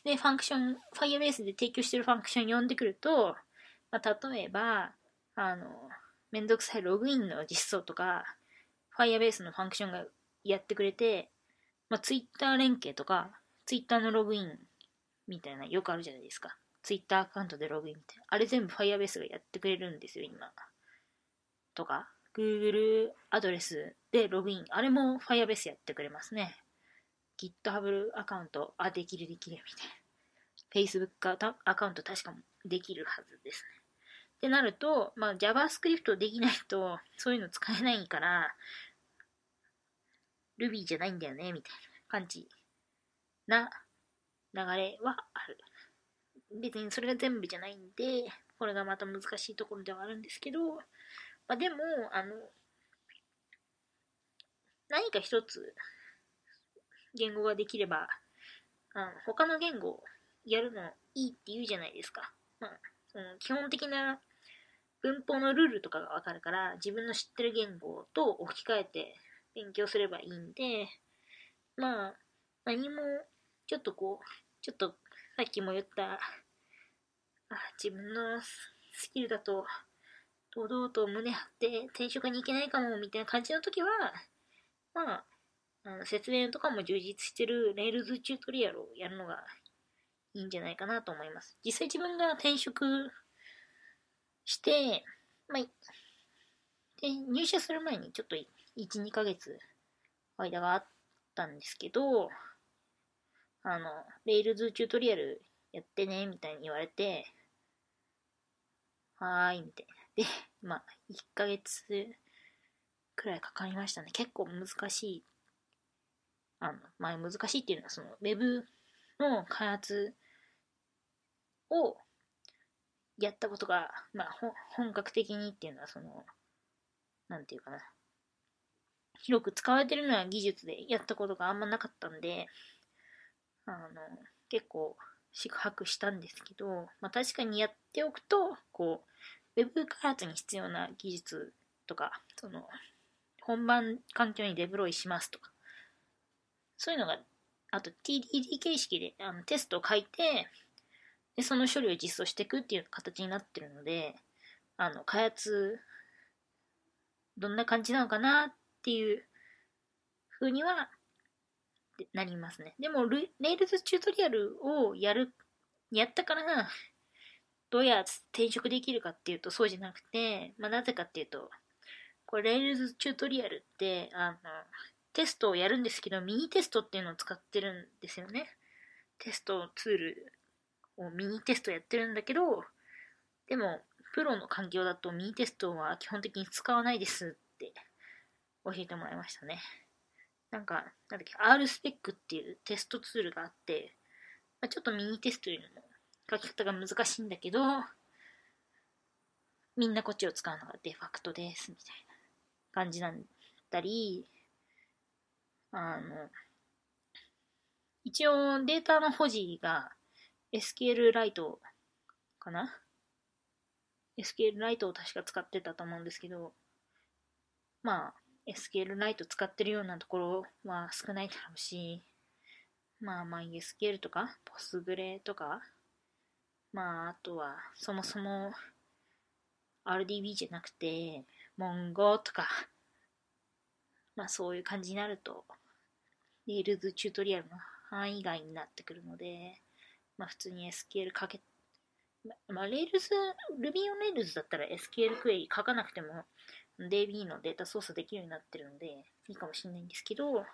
で、ファンクション、Firebase で提供してるファンクション読んでくると、まあ、例えば、あの、めんどくさいログインの実装とか、Firebase のファンクションがやってくれて、まあ、Twitter 連携とか、Twitter のログインみたいなよくあるじゃないですか。Twitter アカウントでログインみたいな。あれ全部 Firebase がやってくれるんですよ、今。とか、Google アドレスでログイン。あれも Firebase やってくれますね。GitHub アカウント、あ、できるできるみたいな。Facebook アカウント確かもできるはずですね。ってなると、まあ、JavaScript できないと、そういうの使えないから、Ruby じゃないんだよね、みたいな感じな流れはある。別にそれが全部じゃないんで、これがまた難しいところではあるんですけど、まあ、でも、あの、何か一つ言語ができれば、あの他の言語やるのいいって言うじゃないですか。まあ、その基本的な文法のルールとかがわかるから、自分の知ってる言語と置き換えて勉強すればいいんで、まあ、何も、ちょっとこう、ちょっとさっきも言った、あ自分のスキルだと、堂々と胸張って転職に行けないかもみたいな感じの時は、まあ、あの説明とかも充実してる Rails チュートリアルをやるのがいいんじゃないかなと思います。実際自分が転職して、まあ、で入社する前にちょっと1、2ヶ月間があったんですけど、あの、Rails チュートリアルやってね、みたいに言われて、はーい、みたいな。で、まあ、1ヶ月くらいかかりましたね。結構難しいあの、まあ、難しいっていうのは、その、ウェブの開発をやったことが、まあ、本格的にっていうのは、その、なんていうかな。広く使われてるのは技術でやったことがあんまなかったんで、あの、結構、宿泊したんですけど、まあ確かにやっておくと、こう、ウェブ開発に必要な技術とか、その、本番環境にデプロイしますとか、そういうのが、あと TDD 形式であのテストを書いて、で、その処理を実装していくっていう形になってるので、あの、開発、どんな感じなのかなっていう風にはなりますね。でも、 Rails チュートリアルをやる、やったから、どうやって転職できるかっていうとそうじゃなくて、まあ、なぜかっていうと、これ、 Rails チュートリアルって、あの、テストをやるんですけど、 Minitest っていうのを使ってるんですよね。テストツールミニテストやってるんだけど、でも、プロの環境だとミニテストは基本的に使わないですって教えてもらいましたね。なんか、なんだっけ、R スペックっていうテストツールがあって、まあ、ちょっとミニテストよりも書き方が難しいんだけど、みんなこっちを使うのがデファクトです、みたいな感じなんだり、あの、一応データの保持が SQL ライトかな ?SQL ライトを確か使ってたと思うんですけど、まあ、SQL ライト使ってるようなところは少ないだろうし、まあ、MySQL とか、Postgre とか、まあ、あとは、そもそも RDB じゃなくて、Mongo とか、まあそういう感じになると、Rails チュートリアルの範囲外になってくるので、まあ普通に SQL かけ、まあ Rails、Ruby on Rails だったら SQL クエリ書かなくても DB のデータ操作できるようになってるのでいいかもしれないんですけど、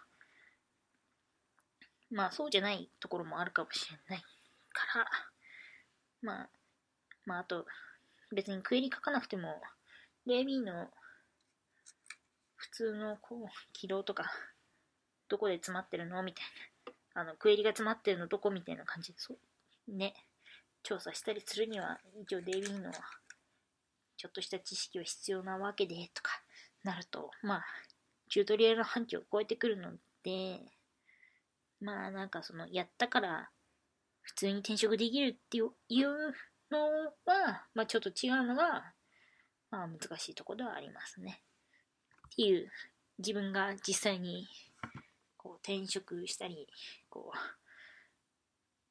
まあそうじゃないところもあるかもしれないから、まあ、まああと別にクエリ書かなくても DB の普通のこう起動とかどこで詰まってるの？みたいな。あの、クエリが詰まってるのどこ？みたいな感じで、そう、ね、調査したりするには、一応 DB のちょっとした知識は必要なわけで、とかなると、まあ、チュートリアルの範疇を超えてくるので、まあなんかその、やったから普通に転職できるっていうのは、まあちょっと違うのが、まあ難しいところではありますね。っていう、自分が実際にこう転職したり、こう、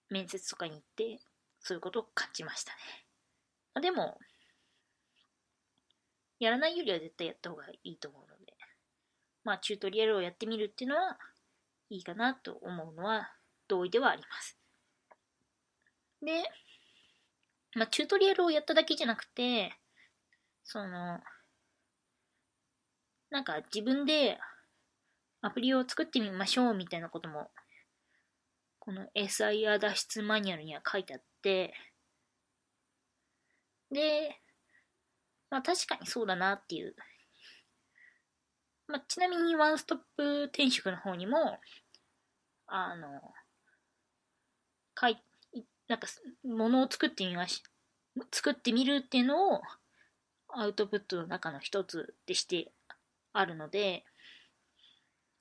面接とかに行って、そういうことを感じましたね。でも、やらないよりは絶対やった方がいいと思うので、まあ、チュートリアルをやってみるっていうのは、いいかなと思うのは同意ではあります。で、まあ、チュートリアルをやっただけじゃなくて、その、なんか自分でアプリを作ってみましょうみたいなことも、この SIR 脱出マニュアルには書いてあって、で、まあ確かにそうだなっていう。まあちなみにワンストップ転職の方にも、あの、書い、なんか、ものを作ってみまし、作ってみるっていうのをアウトプットの中の一つでしてあるので、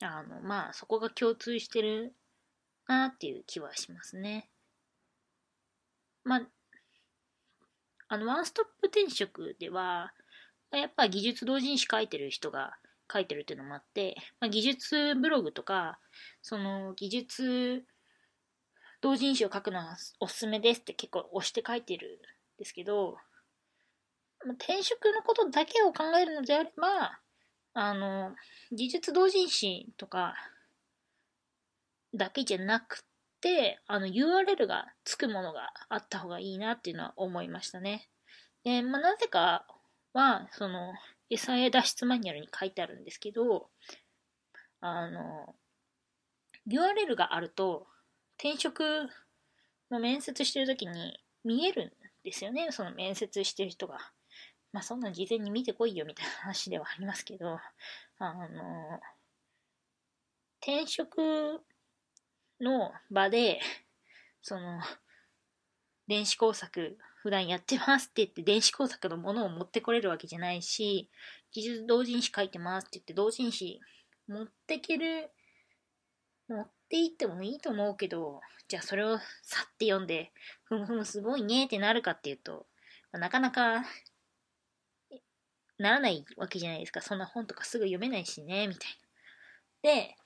あの、まあ、そこが共通してるなっていう気はしますね。まあ、あの、ワンストップ転職では、やっぱ技術同人誌書いてる人が書いてるっていうのもあって、まあ、技術ブログとか、その技術同人誌を書くのはおすすめですって結構押して書いてるんですけど、まあ、転職のことだけを考えるのであれば、あの、技術同人誌とかだけじゃなくて、あの URL がつくものがあった方がいいなっていうのは思いましたね。で、まあ、なぜかは、その、SIA 脱出マニュアルに書いてあるんですけど、あの、URL があると、転職の面接してるときに見えるんですよね、その面接してる人が。まあそんな事前に見てこいよみたいな話ではありますけど、あの、転職の場で、その、電子工作普段やってますって言って電子工作のものを持ってこれるわけじゃないし、技術同人誌書いてますって言って同人誌持ってける、持っていってもいいと思うけど、じゃあそれをさって読んで、ふむふむすごいねってなるかっていうと、なかなかならないわけじゃないですか。そんな本とかすぐ読めないしね、みたいな。で、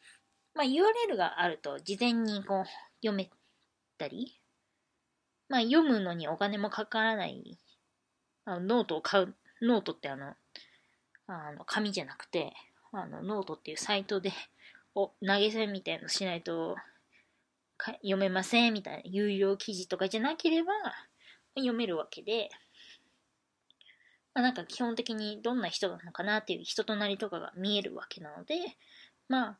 まあ URL があると事前にこう読めたり、まあ読むのにお金もかからないあのノートを買う、ノートってあの、あの紙じゃなくて、あのノートっていうサイトでお投げ銭みたいのしないと読めませんみたいな有料記事とかじゃなければ読めるわけで、まあ、なんか基本的にどんな人なのかなっていう人となりとかが見えるわけなので、まあ、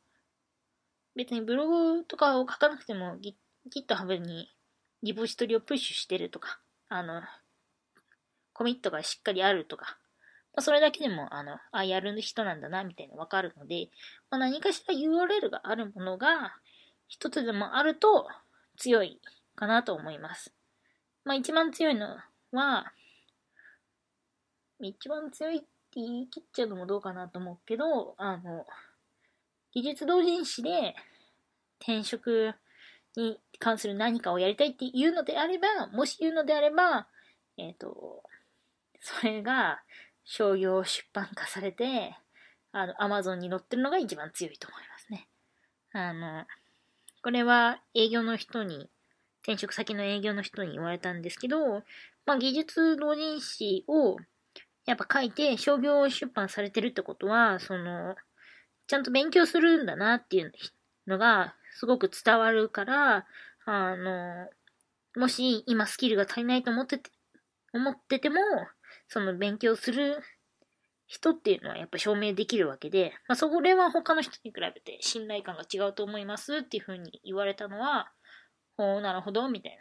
別にブログとかを書かなくても GitHub にリポジトリをプッシュしてるとか、あの、コミットがしっかりあるとか、まあ、それだけでも、あの、あ、やる人なんだな、みたいなわかるので、まあ、何かしら URL があるものが、一つでもあると強いかなと思います。まあ、一番強いのは、一番強いって言い切っちゃうのもどうかなと思うけど、あの、技術同人誌で転職に関する何かをやりたいっていうのであれば、もし言うのであれば、えっ、ー、と、それが商業出版化されて、あの、アマゾンに載ってるのが一番強いと思いますね。あの、これは営業の人に、転職先の営業の人に言われたんですけど、まあ、技術同人誌をやっぱ書いて商業出版されてるってことは、その、ちゃんと勉強するんだなっていうのがすごく伝わるから、あの、もし今スキルが足りないと思ってて、思ってても、その勉強する人っていうのはやっぱ証明できるわけで、まあ、それは他の人に比べて信頼感が違うと思いますっていうふうに言われたのは、おなるほど、みたい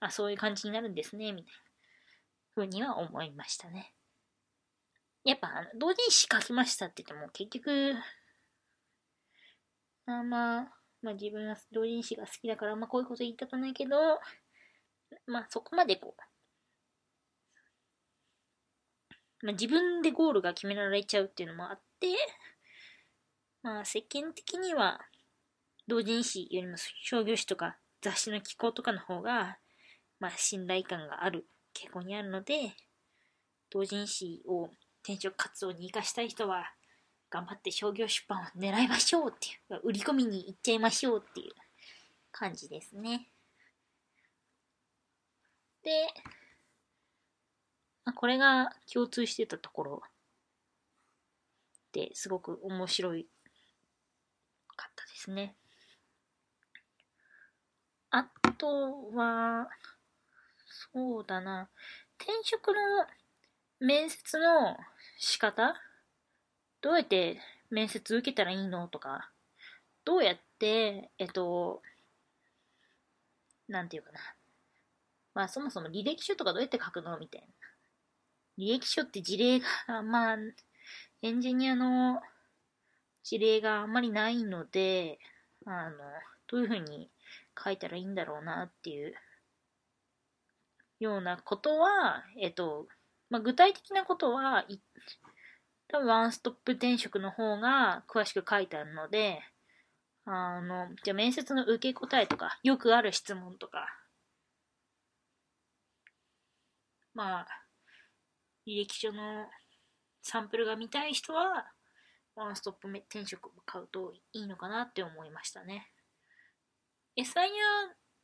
な。あ、そういう感じになるんですね、みたいなふうには思いましたね。やっぱ、同人誌書きましたって言っても結局、あまあ、まあ自分は同人誌が好きだから、まあこういうこと言いたくないけど、まあそこまでこう、まあ、自分でゴールが決められちゃうっていうのもあって、まあ世間的には同人誌よりも商業誌とか雑誌の寄稿とかの方が、まあ信頼感がある傾向にあるので、同人誌を転職活動に生かしたい人は、頑張って商業出版を狙いましょうっていう、売り込みに行っちゃいましょうっていう感じですね。で、これが共通してたところですごく面白いかったですね。あとは、そうだな、転職の面接の仕方どうやって面接受けたらいいのとか、どうやって、えっと、なんていうかな。まあそもそも履歴書とかどうやって書くのみたいな。履歴書って事例が、まあ、エンジニアの事例があんまりないので、あの、どういうふうに書いたらいいんだろうなっていうようなことは、えっと、まあ、具体的なことは、多分ワンストップ転職の方が詳しく書いてあるので、あの、じゃあ面接の受け答えとか、よくある質問とか、まあ、履歴書のサンプルが見たい人は、ワンストップ転職を買うといいのかなって思いましたね。SIR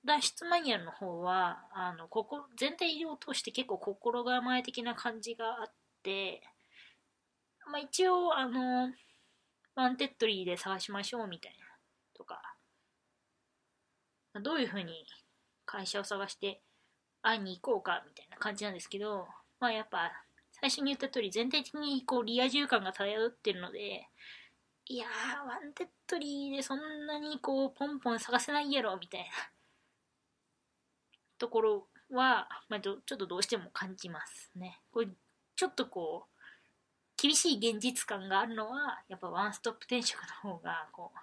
脱出マニュアルの方は、あの、ここ、全体を通して結構心構え的な感じがあって、まあ一応、あの、 Wantedly で探しましょうみたいな、とか、どういうふうに会社を探して会いに行こうかみたいな感じなんですけど、まあやっぱ最初に言った通り全体的にこうリア充感が漂ってるので、いやー、 Wantedly でそんなにこうポンポン探せないやろみたいなところは、まあ、ちょっとどうしても感じますね。これちょっとこう厳しい現実感があるのはやっぱワンストップ転職の方がこう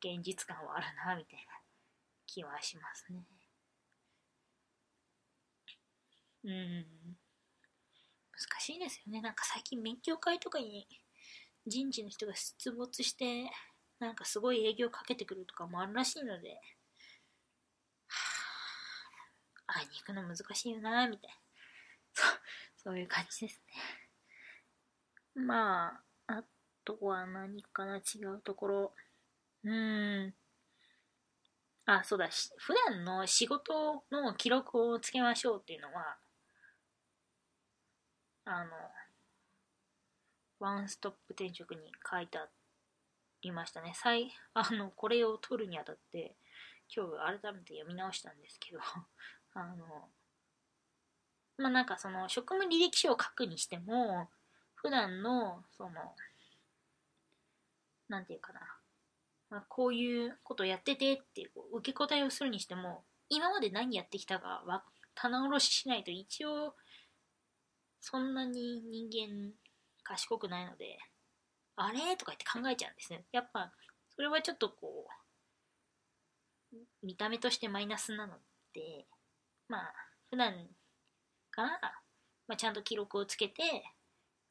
現実感はあるなみたいな気はしますね。うん。難しいですよね。なんか最近勉強会とかに人事の人が出没して、なんかすごい営業かけてくるとかもあるらしいので、はあ、会いに行くの難しいよな、みたいな。そう、いう感じですね。まあ、あとは何かな、違うところ。うーん。あ、そうだ、し普段の仕事の記録をつけましょうっていうのは、あの、ワンストップ転職に書いてありましたね。再、あの、これを取るにあたって、今日改めて読み直したんですけど、あの、まあ、なんかその職務履歴書を書くにしても、普段の、その、なんていうかな、まあ、こういうことやっててっていう受け答えをするにしても、今まで何やってきたかは棚卸ししないと一応、そんなに人間賢くないので、あれ？とか言って考えちゃうんですね。やっぱ、それはちょっとこう、見た目としてマイナスなので、まあ、普段から、まあ、ちゃんと記録をつけて、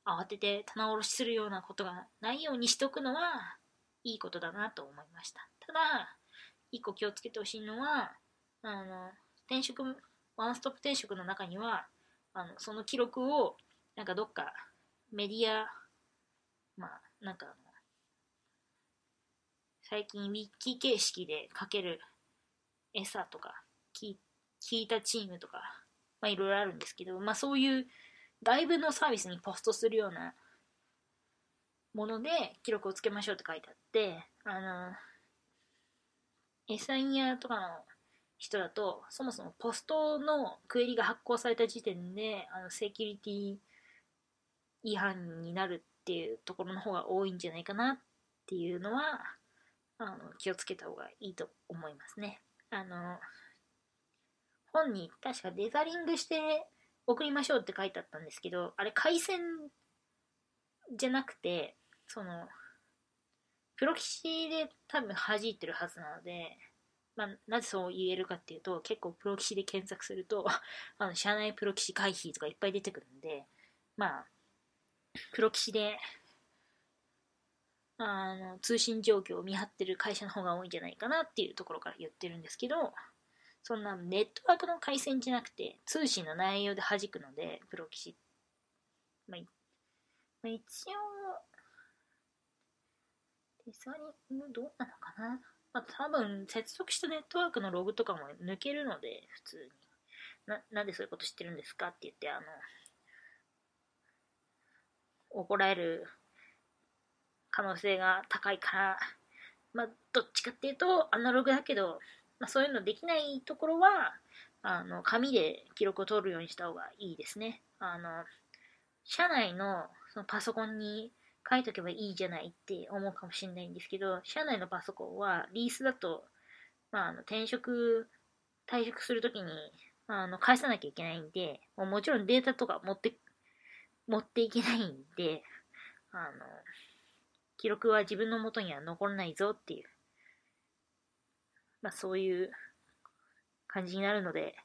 慌てて棚卸しするようなことがないようにしとくのは、いいことだなと思いました。ただ、一個気をつけてほしいのは、あの、転職、ワンストップ転職の中には、あのその記録を、なんかどっかメディア、まあ、なんか、最近ウィッキー形式で書ける餌とか、聞いたチームとか、まあいろいろあるんですけど、まあそういう外部のサービスにポストするようなもので記録をつけましょうって書いてあって、あの、エサインヤとかの人だと、そもそもポストのクエリが発行された時点で、あの、セキュリティ違反になるっていうところの方が多いんじゃないかなっていうのはあの気をつけた方がいいと思いますね。あの本に確かデザリングして送りましょうって書いてあったんですけどあれ回線じゃなくてそのプロキシで多分弾いてるはずなので、まあ、なぜそう言えるかっていうと結構プロキシで検索すると あの社内プロキシ回避とかいっぱい出てくるんでまあプロ棋士で、あの、通信状況を見張ってる会社の方が多いんじゃないかなっていうところから言ってるんですけど、そんなネットワークの回線じゃなくて、通信の内容で弾くので、プロ棋士。まあ、まあ、一応、デザリングどうなのかなまあ、多分、接続したネットワークのログとかも抜けるので、普通に。な、なんでそういうこと知ってるんですかって言って、あの、怒られる可能性が高いから、まあ、どっちかっていうとアナログだけど、まあ、そういうのできないところはあの紙で記録を取るようにした方がいいですね。あの社内のそのパソコンに書いとけばいいじゃないって思うかもしれないんですけど、社内のパソコンはリースだと、まあ、あの転職、退職するときにあの返さなきゃいけないんで、もちろんデータとか持って持っていけないんで、あの、記録は自分の元には残らないぞっていう、まあそういう感じになるので、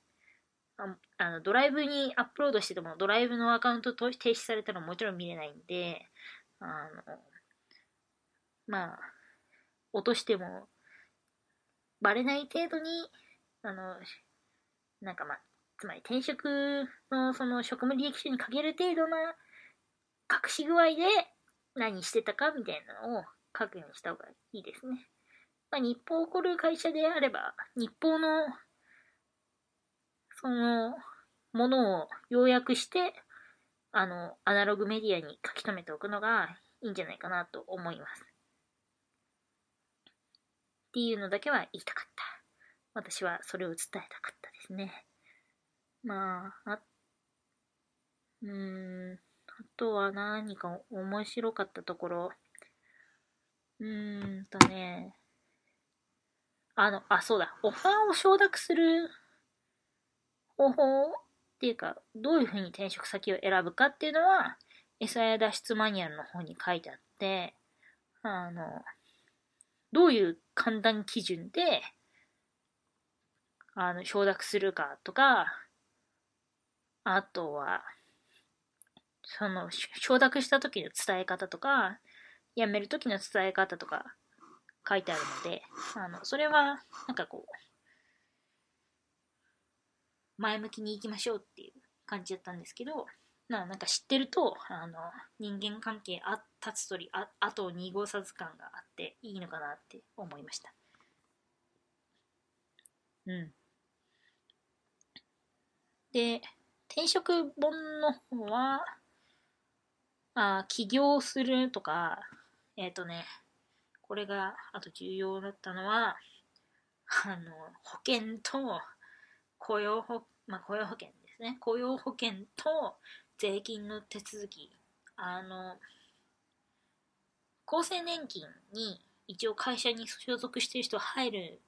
ああのドライブにアップロードしててもドライブのアカウント停止されたらもちろん見れないんで、あの、まあ、落としてもバレない程度に、あの、なんかまあ、つまり転職のその職務履歴書に書ける程度な隠し具合で何してたかみたいなのを書くようにした方がいいですね。まあ、日報を起こる会社であれば、日報のそのものを要約して、あの、アナログメディアに書き留めておくのがいいんじゃないかなと思います。っていうのだけは言いたかった。私はそれを伝えたかったですね。まあ、あ、うーん、あとは何か面白かったところ。うーんとね、あの、あ、そうだ、オファーを承諾する方法っていうか、どういうふうに転職先を選ぶかっていうのは、餌や脱出マニュアルの方に書いてあって、あの、どういう判断基準で、あの、承諾するかとか、あとは、その、承諾した時の伝え方とか、辞める時の伝え方とか書いてあるので、あの、それは、なんかこう、前向きに行きましょうっていう感じだったんですけど、ななんか知ってると、あの、人間関係あ立つ鳥あ後を濁さず感があっていいのかなって思いました。うん。で、転職本の方は、あ起業するとか、えっ、ー、とね、これが、あと重要だったのは、あの、保険と雇用保、まあ、雇用保険ですね。雇用保険と税金の手続き。あの、厚生年金に一応会社に所属してる人入るん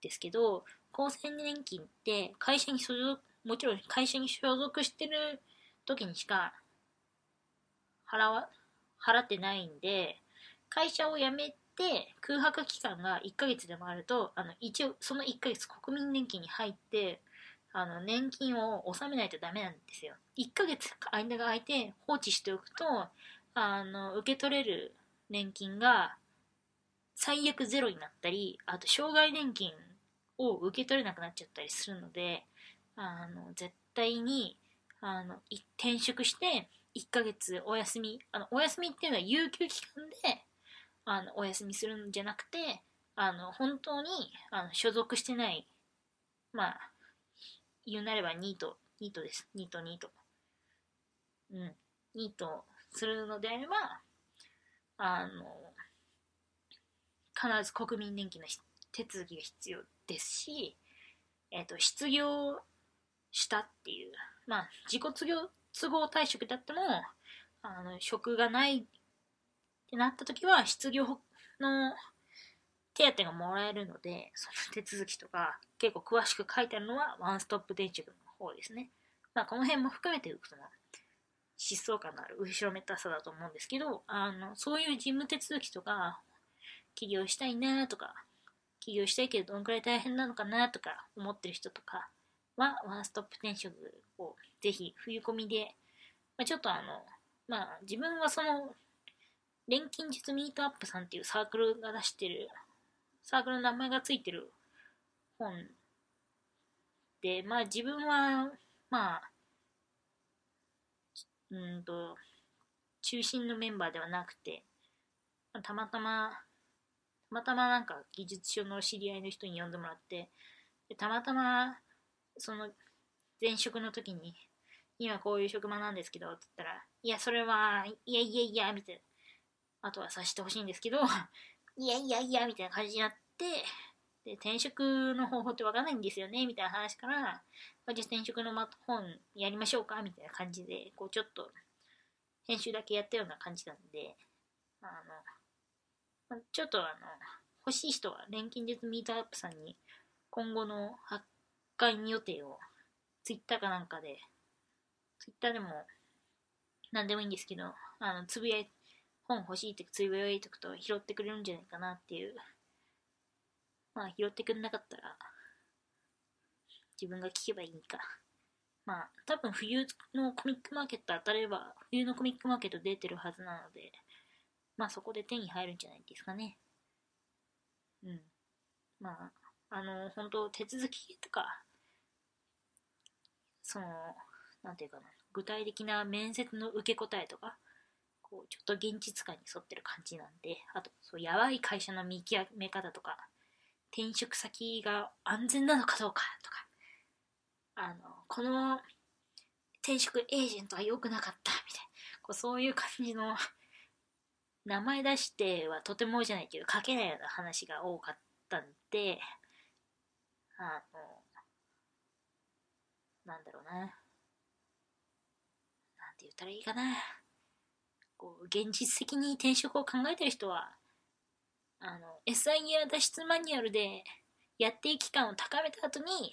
ですけど、厚生年金って会社に所属、もちろん会社に所属してる時にしか払わ、払ってないんで、会社を辞めて空白期間が1ヶ月でもあると、あの、一応その1ヶ月国民年金に入って、あの、年金を納めないとダメなんですよ。1ヶ月間が空いて放置しておくと、あの、受け取れる年金が最悪ゼロになったり、あと、障害年金を受け取れなくなっちゃったりするので、あの、絶対に、あの、転職して、1ヶ月お休み、あの、お休みっていうのは有給期間で、あの、お休みするんじゃなくて、あの、本当に、あの、所属してない、まあ、言うなればニート、ニートです。ニート、ニート。うん。ニートするのであれば、あの、必ず国民年金の手続きが必要ですし、えっ、ー、と、失業したっていう、まあ、自己都合都合退職だっても、あの、職がないってなった時は、失業の手当がもらえるので、その手続きとか、結構詳しく書いてあるのは、ワンストップ転職の方ですね。まあ、この辺も含めて、その、疾走感のある後ろめたさだと思うんですけど、あの、そういう事務手続きとか、起業したいなとか、起業したいけどどんくらい大変なのかなとか思ってる人とかは、ワンストップ転職をぜひ冬込みで、まあ、ちょっとあの、まあ自分はその、錬金術ミートアップさんっていうサークルが出してる、サークルの名前がついてる本で、まあ自分は、まあ、うんと、中心のメンバーではなくて、たまたまたまたまなんか技術書の知り合いの人に呼んでもらって、でたまたまその前職の時に、今こういう職場なんですけど、って言ったら、いや、それは、いやいやいや、みたいな、あとはさしてほしいんですけど、いやいやいや、みたいな感じになって、で、転職の方法ってわかんないんですよね、みたいな話から、まあ、じゃあ転職の本やりましょうか、みたいな感じで、こうちょっと、編集だけやったような感じなんで、あの、ちょっとあの、欲しい人は錬金術ミートアップさんに今後の発会予定をツイッターかなんかで、ツイッターでも何でもいいんですけど、あの、つぶやい、本欲しいってつぶやいとくと拾ってくれるんじゃないかなっていう。まあ、拾ってくれなかったら、自分が聞けばいいか。まあ、多分冬のコミックマーケット当たれば、冬のコミックマーケット出てるはずなので、まあそこで手に入るんじゃないですかね。うん。まあ、あの、本当手続きとか、その、なんていうかな、具体的な面接の受け答えとか、こう、ちょっと現実感に沿ってる感じなんで、あと、そう、やばい会社の見極め方とか、転職先が安全なのかどうかとか、あの、この転職エージェントは良くなかったみたいな、こうそういう感じの名前出してはとてもじゃないけど書けないような話が多かったんで、あの、なんだろうな。なんて言ったらいいかな。こう、現実的に転職を考えてる人は、あの、SIR 脱出マニュアルでやっていき感を高めた後に、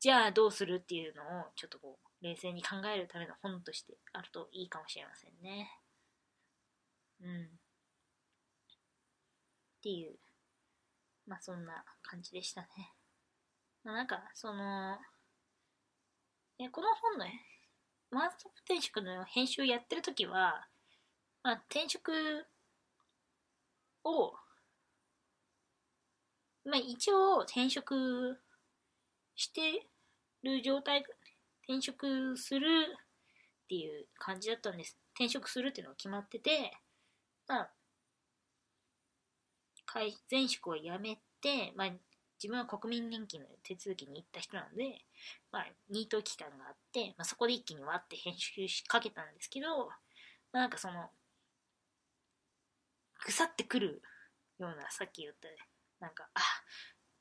じゃあどうするっていうのをちょっとこう、冷静に考えるための本としてあるといいかもしれませんね。うん。っていう、まあそんな感じでしたね。まあなんか、その、えこの本のワンストップ転職の編集をやってる時は、まあ転職を、まあ一応転職してる状態、転職するっていう感じだったんです。転職するっていうのが決まってて、まあ、前職を辞めて、まあ、自分は国民年金の手続きに行った人なので、まあ、ニート期間があって、まあ、そこで一気にわって編集しかけたんですけど、まあ、なんかその、腐ってくるような、さっき言ったね、なんか、あ、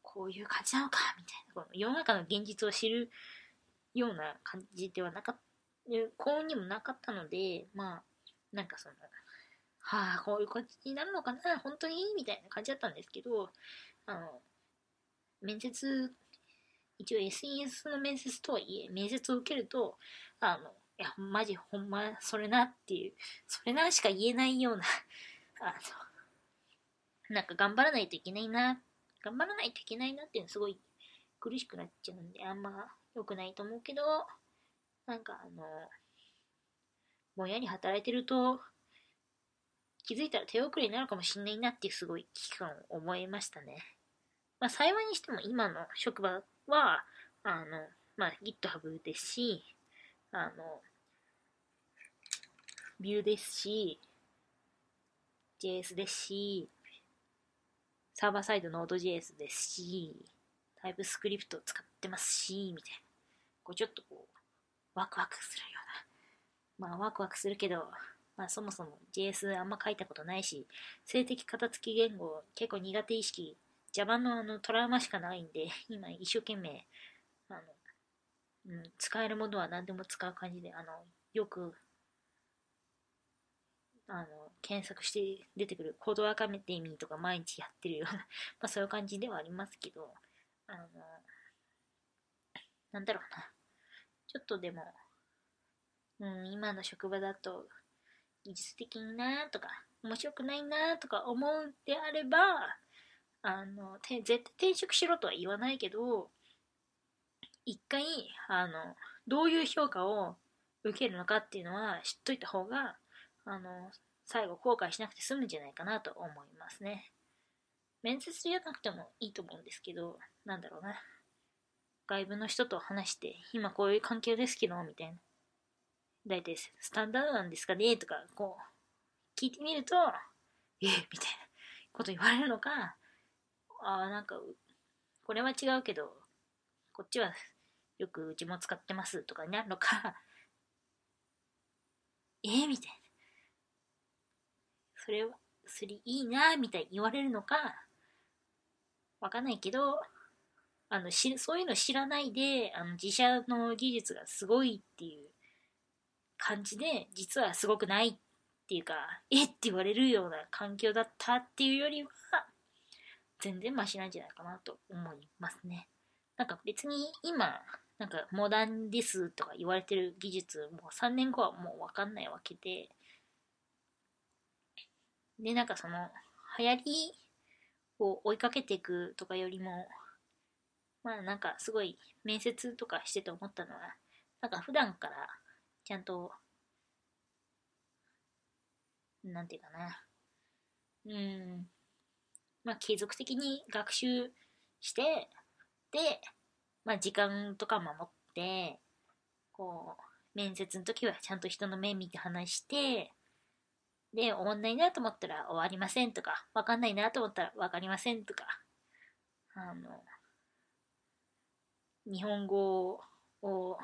こういう感じなのか、みたいな、この世の中の現実を知るような感じではなかった、幸運にもなかったので、まあ、なんかその、はあ、こういう感じになるのかな、本当に？みたいな感じだったんですけど、あの、面接、一応 SES の面接とはいえ、面接を受けると、あの、いや、マジほんま、それなっていう、それなしか言えないようなあの、なんか頑張らないといけないな、頑張らないといけないなっていうのすごい苦しくなっちゃうんで、あんま良くないと思うけど、なんかあの、ぼんやり働いてると、気づいたら手遅れになるかもしんないなっていうすごい危機感を思いましたね。まあ幸いにしても今の職場は、あの、まあ GitHub ですし、あの、ビューですし、JS ですし、サーバーサイド Node.js ですし、タイプスクリプトを使ってますし、みたいな。こうちょっとこう、ワクワクするような。まあワクワクするけど、まあそもそも JS あんま書いたことないし、性的片付き言語結構苦手意識、Java のあのトラウマしかないんで、今一生懸命、あの、うん、使えるものは何でも使う感じで、あの、よく、あの、検索して出てくるコードアカメデミーとか毎日やってるような まあそういう感じではありますけど、あの、なんだろうな。ちょっとでも、うん、今の職場だと技術的になとか、面白くないなとか思うんであれば、あの、絶対転職しろとは言わないけど、一回、あの、どういう評価を受けるのかっていうのは知っといた方が、あの、最後後悔しなくて済むんじゃないかなと思いますね。面接じゃなくてもいいと思うんですけど、なんだろうな。外部の人と話して、今こういう環境ですけど、みたいな。大体スタンダードなんですかねとか、こう、聞いてみると、ええみたいなこと言われるのか、ああ、なんか、これは違うけど、こっちはよくうちも使ってますとかになるのか、えみたいな。それは、それいいなみたいに言われるのか、わかんないけど、あのしそういうの知らないであの自社の技術がすごいっていう感じで、実はすごくないっていうか、えって言われるような環境だったっていうよりは、全然マシなんじゃないかなと思いますね。なんか別に今、なんかモダンですとか言われてる技術、もう3年後はもうわかんないわけで、で、なんかその、流行りを追いかけていくとかよりも、まあなんかすごい面接とかしてて思ったのは、なんか普段からちゃんと、なんていうかな。うん。まあ、継続的に学習して、で、まあ、時間とか守って、こう、面接の時はちゃんと人の目見て話して、で、終わんないなと思ったら終わりませんとか、わかんないなと思ったらわかりませんとか、あの、日本語を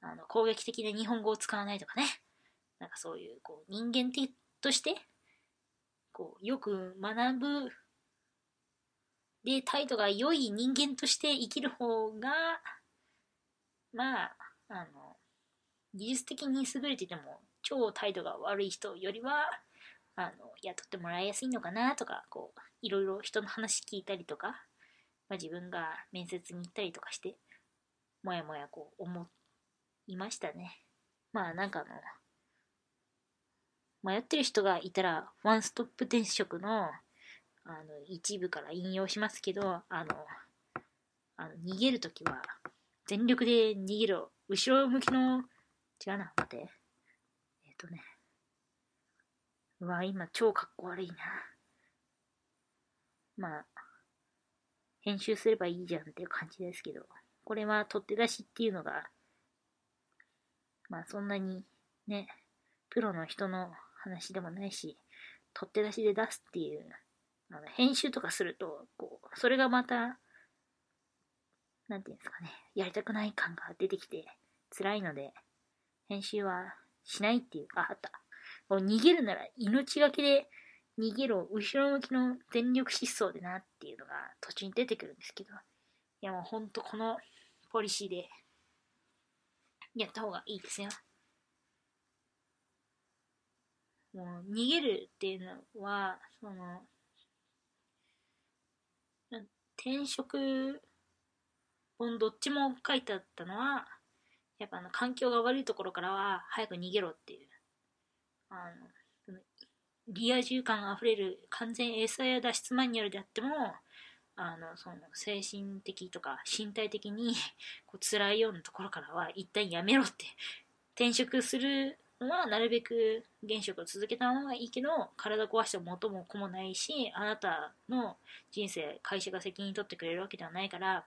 あの攻撃的な日本語を使わないとかね。なんかそういうこう人間的としてこうよく学ぶで態度が良い人間として生きる方がまああの技術的に優れてても超態度が悪い人よりはあの雇ってもらいやすいのかなとかこういろいろ人の話聞いたりとか、まあ、自分が面接に行ったりとかしてもやもやこう思いましたね。まあなんかあの、迷ってる人がいたら、ワンストップ転職の、あの、一部から引用しますけど、あの、あの逃げるときは、全力で逃げろ。後ろ向きの、違うな、待って。っ、とね。うわ、今超かっこ悪いな。まあ、編集すればいいじゃんっていう感じですけど、これは取って出しっていうのがまあそんなにね、プロの人の話でもないし、取って出しで出すっていう、あの編集とかすると、こう、それがまたなんていうんですかね、やりたくない感が出てきて辛いので、編集はしないっていう、あ、あった。逃げるなら命がけで逃げろ、後ろ向きの全力疾走でなっていうのが途中に出てくるんですけど、いやもうほんとこのポリシーでやった方がいいですよ。もう逃げるっていうのは、その、転職本どっちも書いてあったのは、やっぱあの環境が悪いところからは早く逃げろっていう。あの、リア充感あふれる完全餌や脱出マニュアルであっても、あの、その精神的とか身体的に こう辛いようなところからは一旦やめろって転職するのはなるべく現職を続けた方がいいけど体壊しても元も子もないしあなたの人生会社が責任取ってくれるわけではないから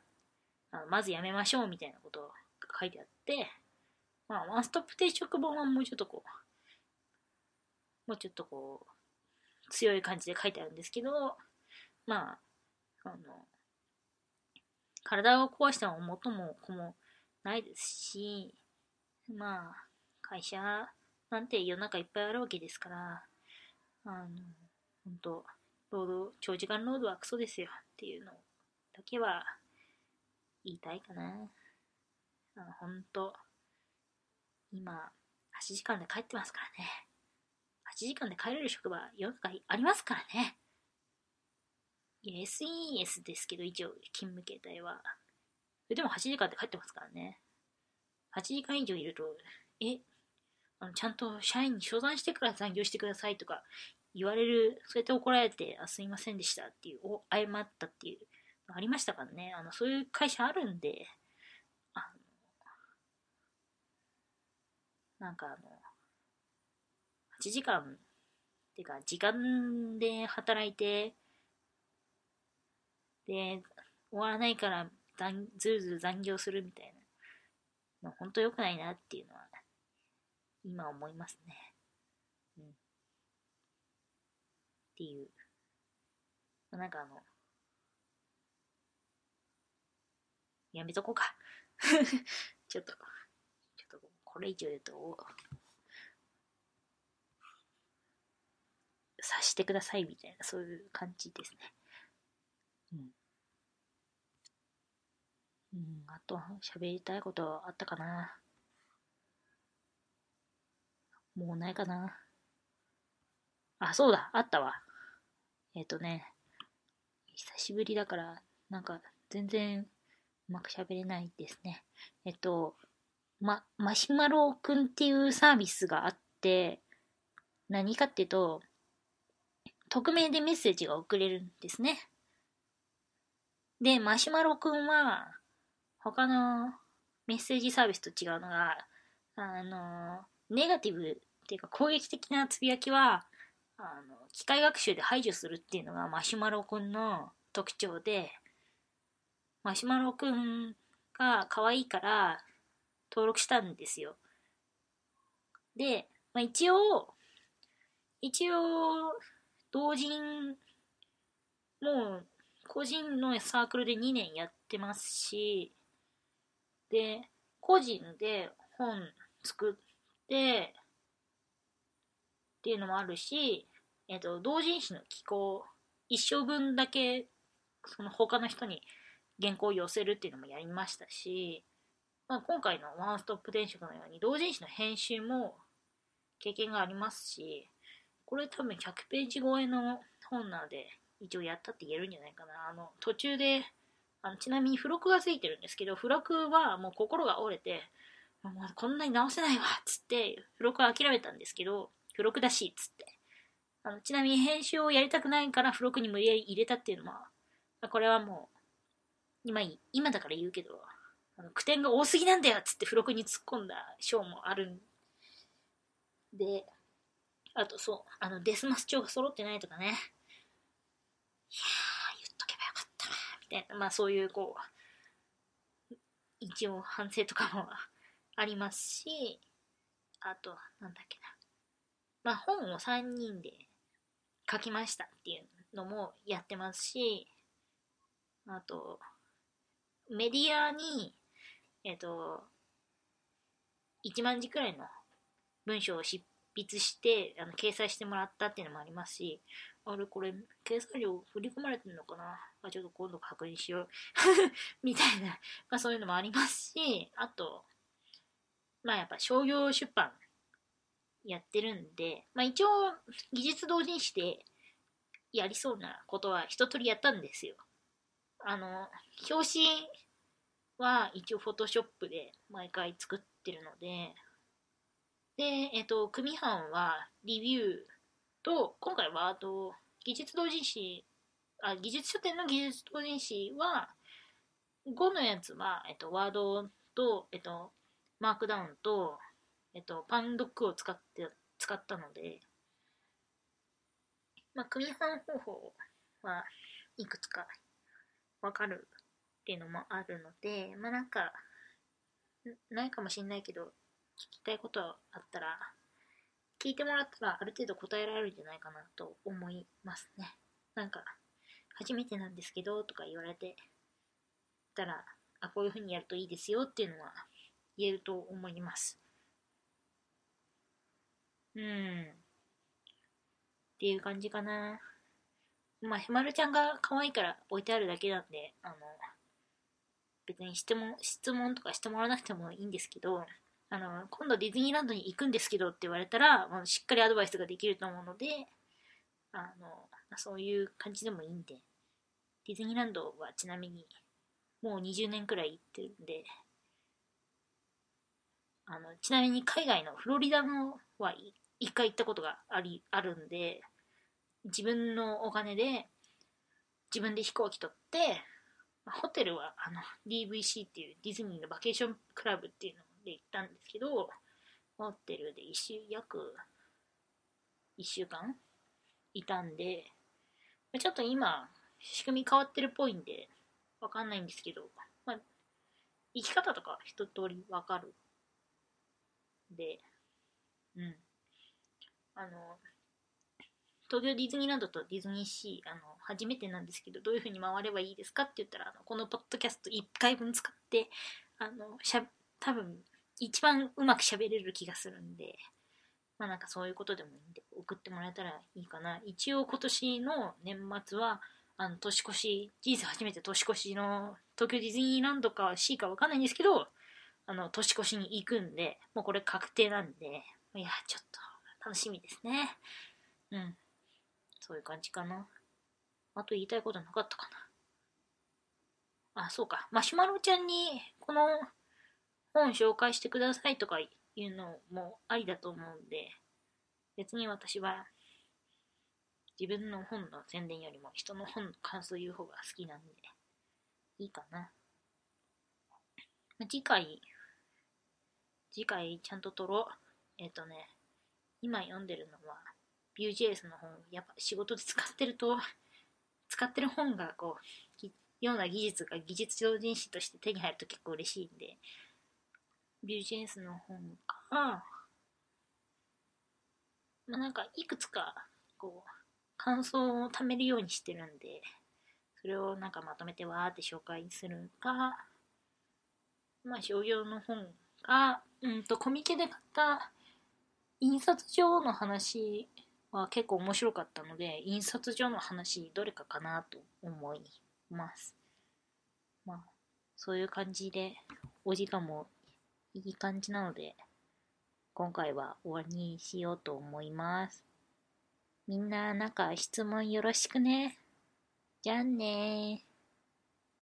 あのまずやめましょうみたいなことをが書いてあってまあワンストップ転職本はもうちょっとこうもうちょっとこう強い感じで書いてあるんですけどまああの、体を壊したも元も子もないですし、まあ、会社なんて世の中いっぱいあるわけですから、あの、本当労働、長時間労働はクソですよっていうのだけは言いたいかな。あの、本当今、8時間で帰ってますからね。8時間で帰れる職場、世の中ありますからね。いや、SES ですけど、一応、勤務形態は。でも8時間って帰ってますからね。8時間以上いると、え、あのちゃんと社員に相談してから残業してくださいとか言われる、そうやって怒られて、あ、すいませんでしたっていう、お、謝ったっていうのありましたからね。あの、そういう会社あるんで、あの、なんかあの、8時間、っていうか、時間で働いて、で、終わらないからずるずる残業するみたいなの、本当良くないなっていうのは、今思いますね。うん。っていう。なんかあの、やめとこうか。ちょっと、これ以上言うと、察してくださいみたいな、そういう感じですね。うん。うん、あと喋りたいことあったかな？もうないかな？あ、そうだ、あったわ。えっ、ー、とね、久しぶりだから、なんか全然うまく喋れないですね。えっと、ま、マシュマロくんっていうサービスがあって、何かっていうと、匿名でメッセージが送れるんですね。で、マシュマロくんは、他のメッセージサービスと違うのが、あの、ネガティブっていうか攻撃的なつぶやきは、あの、機械学習で排除するっていうのがマシュマロくんの特徴で、マシュマロくんが可愛いから登録したんですよ。で、まあ、一応、一応、同人、もう、個人のサークルで2年やってますし、で、個人で本作って、っていうのもあるし、えっ、と、同人誌の寄稿、一生分だけ、その他の人に原稿を寄せるっていうのもやりましたし、まあ、今回のワンストップ転職のように同人誌の編集も経験がありますし、これ多分100ページ超えの本なので、一応やったって言えるんじゃないかな。あの、途中であのちなみに付録がついてるんですけど、付録はもう心が折れて、もうこんなに直せないわっつって、付録は諦めたんですけど、付録だしっつって。あのちなみに編集をやりたくないから付録に無理やり入れたっていうのは、これはもう、今、今だから言うけど、あの句点が多すぎなんだよっつって付録に突っ込んだ章もあるんで、あとそう、あのデスマス帳が揃ってないとかね。いやー、で、まあそういうこう、一応反省とかもありますし、あと、なんだっけな。まあ本を3人で書きましたっていうのもやってますし、あと、メディアに、えっ、と、1万字くらいの文章を執筆してあの掲載してもらったっていうのもありますし、あれこれ、掲載料振り込まれてるのかな？あ、ちょっと今度確認しよう。みたいな、まあそういうのもありますし、あと、まあやっぱ商業出版やってるんで、まあ一応技術同人誌でやりそうなことは一通りやったんですよ。あの、表紙は一応フォトショップで毎回作ってるので、で、えっと、組版はリビューと、今回はあと、技術同人誌、あ、技術書店の技術同人誌は、5のやつは、えっと、ワードと、えっと、マークダウンと、えっと、パンドックを使って、使ったので、まあ、組版方法はいくつかわかるっていうのもあるので、まあなんか、ないかもしんないけど、聞きたいことあったら、聞いてもらったらある程度答えられるんじゃないかなと思いますね。なんか、初めてなんですけどとか言われてたら、あ、こういう風にやるといいですよっていうのは言えると思います。うん。っていう感じかな。まあ、ひまるちゃんが可愛いから置いてあるだけなんで、あの、別に質問、質問とかしてもらわなくてもいいんですけど、あの、今度ディズニーランドに行くんですけどって言われたら、まあ、しっかりアドバイスができると思うので、あの、そういう感じでもいいんで、ディズニーランドはちなみに、もう20年くらい行ってるんで、あの、ちなみに海外のフロリダのは一回行ったことがあり、あるんで、自分のお金で、自分で飛行機取って、ホテルはあの DVC っていうディズニーのバケーションクラブっていうので行ったんですけど、ホテルで一週、約1週間いたんで、ちょっと今、仕組み変わってるっぽいんで、わかんないんですけど、まあ、生き方とか一通りわかる。で、うん。あの、東京ディズニーランドとディズニーシー、あの、初めてなんですけど、どういう風に回ればいいですかって言ったら、あのこのポッドキャスト1回分使って、あの、しゃ、多分、一番うまく喋れる気がするんで、まあなんかそういうことでもいいんで、送ってもらえたらいいかな。一応今年の年末は、あの、年越し、人生初めて年越しの、東京ディズニーランドか C かわかんないんですけど、あの、年越しに行くんで、もうこれ確定なんで、いや、ちょっと楽しみですね。うん。そういう感じかな。あと言いたいことなかったかな。あ、そうか。マシュマロちゃんに、この本紹介してくださいとかいうのもありだと思うんで、別に私は自分の本の宣伝よりも人の本の感想言う方が好きなんで、いいかな。次回、次回ちゃんと撮ろう。えっ、ー、とね、今読んでるのは、Vue.js の本、やっぱ仕事で使ってると、使ってる本がこう、ような技術が技術同人誌として手に入ると結構嬉しいんで、ビュージェンスの本か、まあ、なんかいくつかこう感想を貯めるようにしてるんでそれをなんかまとめてわーって紹介するかまあ商業の本かうんとコミケで買った印刷所の話は結構面白かったので印刷所の話どれかかなと思いますまあそういう感じでお時間もいい感じなので、今回は終わりにしようと思います。みんな、なんか質問よろしくね。じゃあね